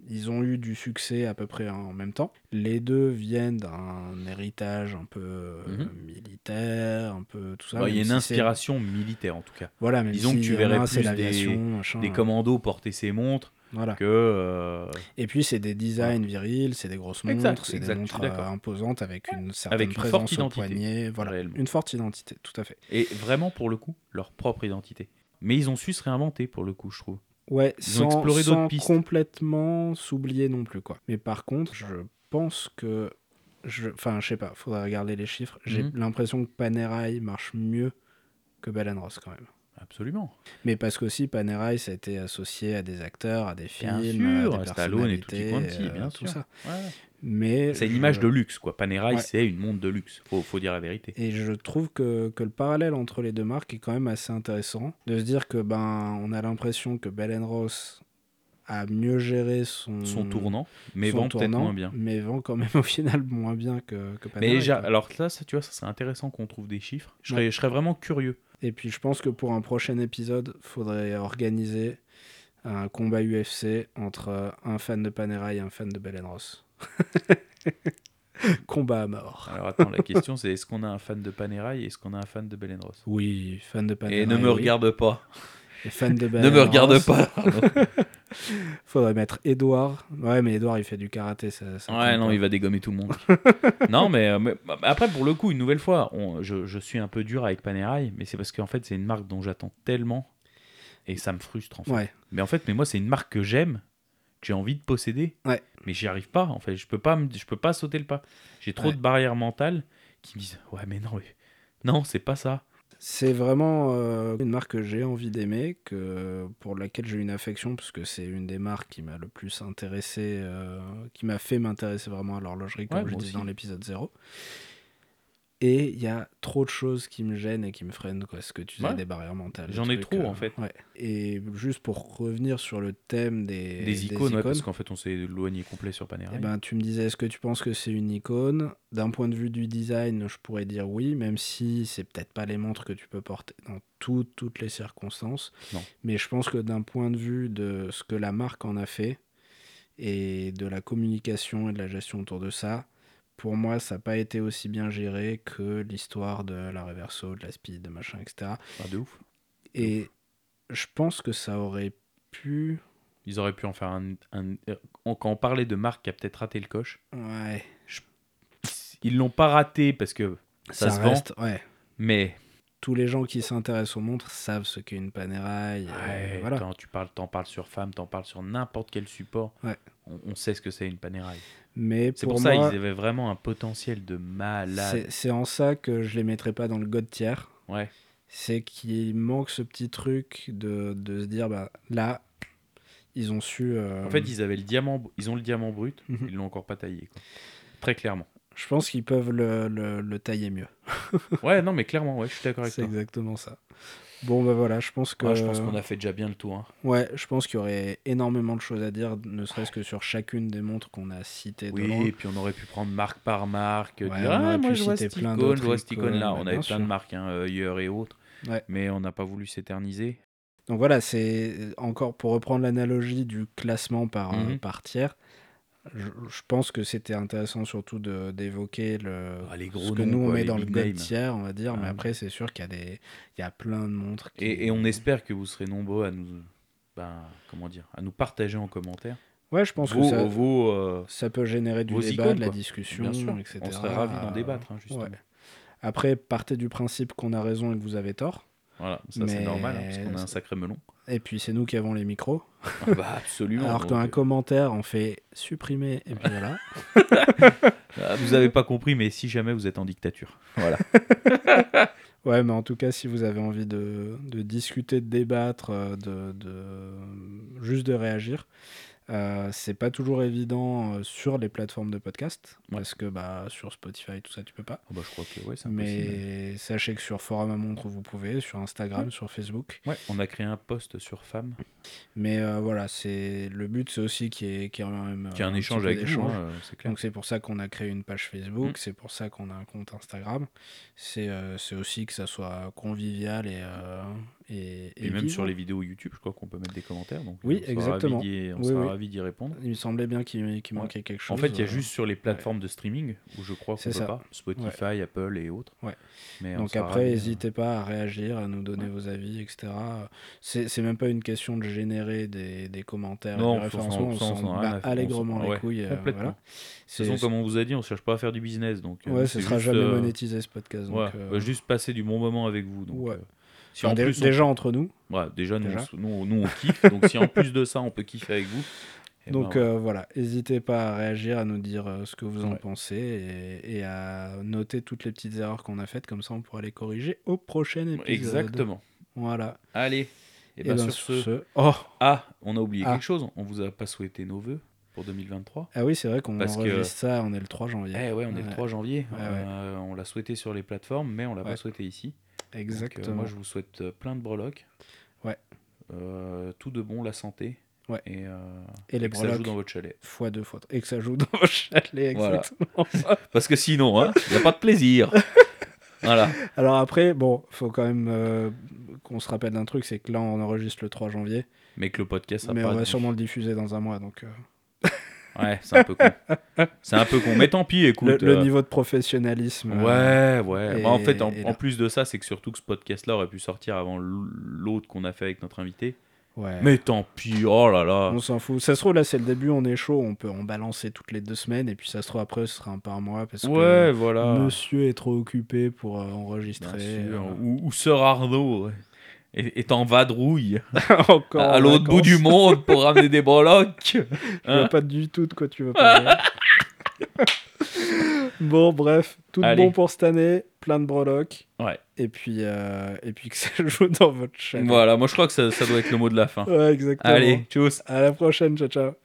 ils ont eu du succès à peu près en même temps. Les deux viennent d'un héritage un peu euh, Mhm. militaire, un peu tout ça. Il y a une si inspiration militaire, en tout cas. Voilà, même Disons que si tu en a verrais plus des- machin. Des commandos porter ses montres Voilà. que. euh, Et puis c'est des designs virils, c'est des grosses montres, c'est des montres euh, imposantes avec une certaine Avec une présence forte au identité, poignet. Voilà, réellement. une forte identité, tout à fait. Et vraiment, pour le coup, leur propre identité. Mais ils ont su se réinventer, pour le coup, je trouve. Ouais, Ils ont sans, exploré d'autres sans pistes. complètement s'oublier non plus quoi. Mais par contre, je pense que je enfin, je sais pas, faudrait regarder les chiffres. J'ai Mhm. l'impression que Panerai marche mieux que Bell Ross quand même. Absolument. Mais parce qu'aussi Panerai ça a été associé à des acteurs, à des Bien films, sûr, à des Stallone et tutti quanti, euh, bien tout sûr. ça. Ouais. Mais C'est une image de luxe, quoi. Panerai, Ouais. c'est une montre de luxe. Faut, faut dire la vérité. Et je trouve que, que le parallèle entre les deux marques est quand même assez intéressant. De se dire que ben on a l'impression que Bell Ross a mieux géré son, Son tournant, mais son vend peut-être moins bien. Mais vend quand même au final moins bien que, que Panerai, Mais alors là, ça, tu vois, ça serait intéressant qu'on trouve des chiffres. Je Ouais. serais, je serais vraiment curieux. Et puis je pense que pour un prochain épisode, faudrait organiser un combat UFC entre un fan de Panerai et un fan de Bell Ross. combat à mort. Alors attends, la question c'est est-ce qu'on a un fan de Panerai et est-ce qu'on a un fan de Belen Ross? Oui, fan de Panerai. Et ne me oui. regarde pas. Et fan de Ne me regarde pas. Faudrait mettre Edouard. Ouais, mais Edouard il fait du karaté. Ça, ça Ouais, non, pas. il va dégommer tout le monde. non, mais, euh, mais- bah, après, pour le coup, une nouvelle fois, on- je, je suis un peu dur avec Panerai, mais c'est parce qu'en fait, c'est une marque dont j'attends tellement et ça me frustre en fait. Ouais, Mais en fait, mais moi, c'est une marque que j'aime, que j'ai envie de posséder, Ouais. mais j'y arrive pas. En fait, je peux pas, me- je peux pas sauter le pas. J'ai trop Ouais. de barrières mentales qui me disent ouais, mais non, mais non, c'est pas ça. C'est vraiment euh, une marque que j'ai envie d'aimer, que pour laquelle j'ai une affection, parce que c'est une des marques qui m'a le plus intéressé, euh, qui m'a fait m'intéresser vraiment à l'horlogerie, comme Ouais, je disais dans l'épisode 0. Et il y a trop de choses qui me gênent et qui me freinent, quoi, ce que tu disais, des barrières mentales. J'en ai trop, en fait. ouais. Et juste pour revenir sur le thème des, Des icônes, ouais, parce qu'en fait, on s'est éloigné complet sur Panerai. Eh ben, tu me disais, est-ce que tu penses que c'est une icône? D'un point de vue du design, je pourrais dire oui, même si c'est peut-être pas les montres que tu peux porter dans tout- toutes les circonstances. Non. Mais je pense que d'un point de vue de ce que la marque en a fait et de la communication et de la gestion autour de ça, pour moi, ça n'a pas été aussi bien géré que l'histoire de la Reverso, de la Speed, de machin, etc. Ah, de ouf. Et je pense que ça aurait pu. Ils auraient pu en faire un. un- Quand on parlait de marque qui a peut-être raté le coche, Ouais, ils l'ont pas raté parce que. Ça se vend. reste. Ouais. Mais tous les gens qui s'intéressent aux montres savent ce qu'est une Panerai. euh, Ouais, voilà. Quand tu parles, t'en parles sur femme, t'en parles sur n'importe quel support. Ouais. On, on sait ce que c'est une Panerai. Mais C'est pour, pour, ça moi, qu'ils avaient vraiment un potentiel de malade. c'est- c'est en ça que je les mettrais pas dans le god tier. Ouais. C'est qu'il manque ce petit truc de, de se dire, bah là, ils ont su. euh, En fait, ils avaient le diamant, ils ont le diamant brut, Mhm. ils l'ont encore pas taillé. Quoi. Très clairement. Je pense qu'ils peuvent le, le- le tailler mieux. Ouais, non, mais clairement, ouais, je suis d'accord avec C'est toi. exactement ça. Bon, bah voilà, je pense que. Ouais, je pense qu'on a fait déjà bien le tour. hein. Ouais, je pense qu'il y aurait énormément de choses à dire, ne serait-ce que sur chacune des montres qu'on a citées Oui, et puis on aurait pu prendre marque par marque, Ouais, dire on ah, moi pu je vois citer cette plein icône, je vois cette icône là. On ouais, avait plein sûr. de marques, hein, Heuer et autres, Ouais. mais on n'a pas voulu s'éterniser. Donc voilà, c'est encore pour reprendre l'analogie du classement par, euh, Mhm. par tiers. Je, je pense que c'était intéressant surtout d'évoquer le Ah, les gros ce que noms, nous on quoi, met dans le big god names. tier, on va dire, mais Ah. après c'est sûr qu'il y a des il y a plein de montres qui... Et, et on espère que vous serez nombreux à nous, ben, comment dire, à nous partager en commentaire Ouais, je pense vos, que ça, vos, euh, ça peut générer du débat, icônes, de la discussion, bien sûr. etc. On serait ravis d'en Euh, débattre, hein, justement. ouais. Après, partez du principe qu'on a raison et que vous avez tort. Voilà, ça c'est normal hein, parce qu'on a un sacré melon. Et puis c'est nous qui avons les micros. Ah bah, absolument. Alors qu'un euh, commentaire, on fait supprimer et puis voilà. ah, vous avez pas compris, mais si jamais vous êtes en dictature, voilà. Ouais, mais en tout cas, si vous avez envie de, de discuter, de débattre, euh, de, de- juste de réagir, euh, c'est pas toujours évident euh, sur les plateformes de podcast Ouais. parce que bah sur Spotify tout ça tu peux pas. Oh, bah, je crois que ouais, c'est. Mais sachez que sur Forum à montre vous pouvez, sur Instagram, sur Facebook. Ouais, on a créé un post sur femmes Mais euh, voilà, c'est le but, c'est aussi qu'il y ait, y ait même a un, échange avec vous, d'échange. hein, clair. Donc c'est pour ça qu'on a créé une page Facebook, Mm. c'est pour ça qu'on a un compte Instagram. C'est c'est aussi que ça soit convivial et et, Et, même sur les vidéos YouTube, je crois qu'on peut mettre des commentaires. Donc Oui, on sera exactement. d'y- on Oui, sera oui. ravis d'y répondre. Il me semblait bien qu'il Ouais. manquait quelque En chose. fait, il y a euh, juste sur les plateformes de streaming où je crois qu'on peut ça. pas. Spotify, Apple et autres. Ouais. Mais on Donc sera après, euh, n'hésitez pas à réagir, à nous donner vos avis, etc. C'est même pas une question de générer des, des commentaires, Non, du on s'en- on on bat on allègrement les couilles. euh, complètement. De toute façon, comme on vous a dit, on cherche pas à faire du business. Donc, euh, Ouais, ce sera jamais euh, monétisé ce podcast. Euh, juste passer du bon moment avec vous. Donc, Ouais. euh, si enfin, en plus on- déjà entre nous. Ouais, déjà, nous, Déjà. nous, nous, on kiffe. donc si en plus de ça, on peut kiffer avec vous. eh Donc ben, euh, voilà, n'hésitez pas à réagir, à nous dire euh, ce que vous en Ouais. pensez et, et à noter toutes les petites erreurs qu'on a faites, comme ça on pourra les corriger au prochain épisode. Exactement. Voilà. Allez. Et, Et ben, ben, sur ce. ce- Oh Ah, on a oublié Ah. quelque chose. On vous a pas souhaité nos vœux pour 2023. Ah oui, c'est vrai qu'on Parce que- enregistre ça, on est le 3 janvier. Eh ouais, on est le Ouais. 3 janvier. Euh, on l'a souhaité sur les plateformes, mais on l'a pas souhaité ici. Donc, euh, Exactement. moi, je vous souhaite euh, plein de breloques. Ouais. Euh, tout de bon, la santé. Ouais. Et, euh, Et les que ça joue dans votre chalet. Fois deux fois. Et que ça joue dans chalets, Voilà. exactement. Parce que sinon, hein, il n'y a pas de plaisir. voilà. Alors après, bon, faut quand même euh, qu'on se rappelle d'un truc, c'est que là on enregistre le 3 janvier, Mais que le podcast sera mais on va sûrement le diffuser dans un mois, donc euh, Ouais, c'est un peu con. C'est un peu con. Mais tant pis, écoute. le euh, niveau de professionnalisme. euh, Ouais, ouais. et- Bah, en fait, en, plus de ça, c'est que surtout que ce podcast-là aurait pu sortir avant l'autre qu'on a fait avec notre invité. ouais. Mais tant pis, oh là là. On s'en fout. Ça se trouve, là, c'est le début, on est chaud, on peut en balancer toutes les deux semaines, et puis ça se trouve, après, ce sera un par mois, parce Ouais, que voilà. monsieur est trop occupé pour euh, enregistrer. sûr. euh, Ou, ou Sœur Arnaud ouais, est, est en vadrouille Encore à l'autre bout du monde pour ramener des breloques. Je Hein vois pas du tout de quoi tu veux parler. bon, bref, tout Allez. bon pour cette année, plein de breloques, Ouais. et puis, euh, et puis que ça joue dans votre chaîne. Voilà, moi je crois que ça, ça doit être le mot de la fin. Ouais, exactement. Allez, tchuss. À la prochaine, ciao ciao.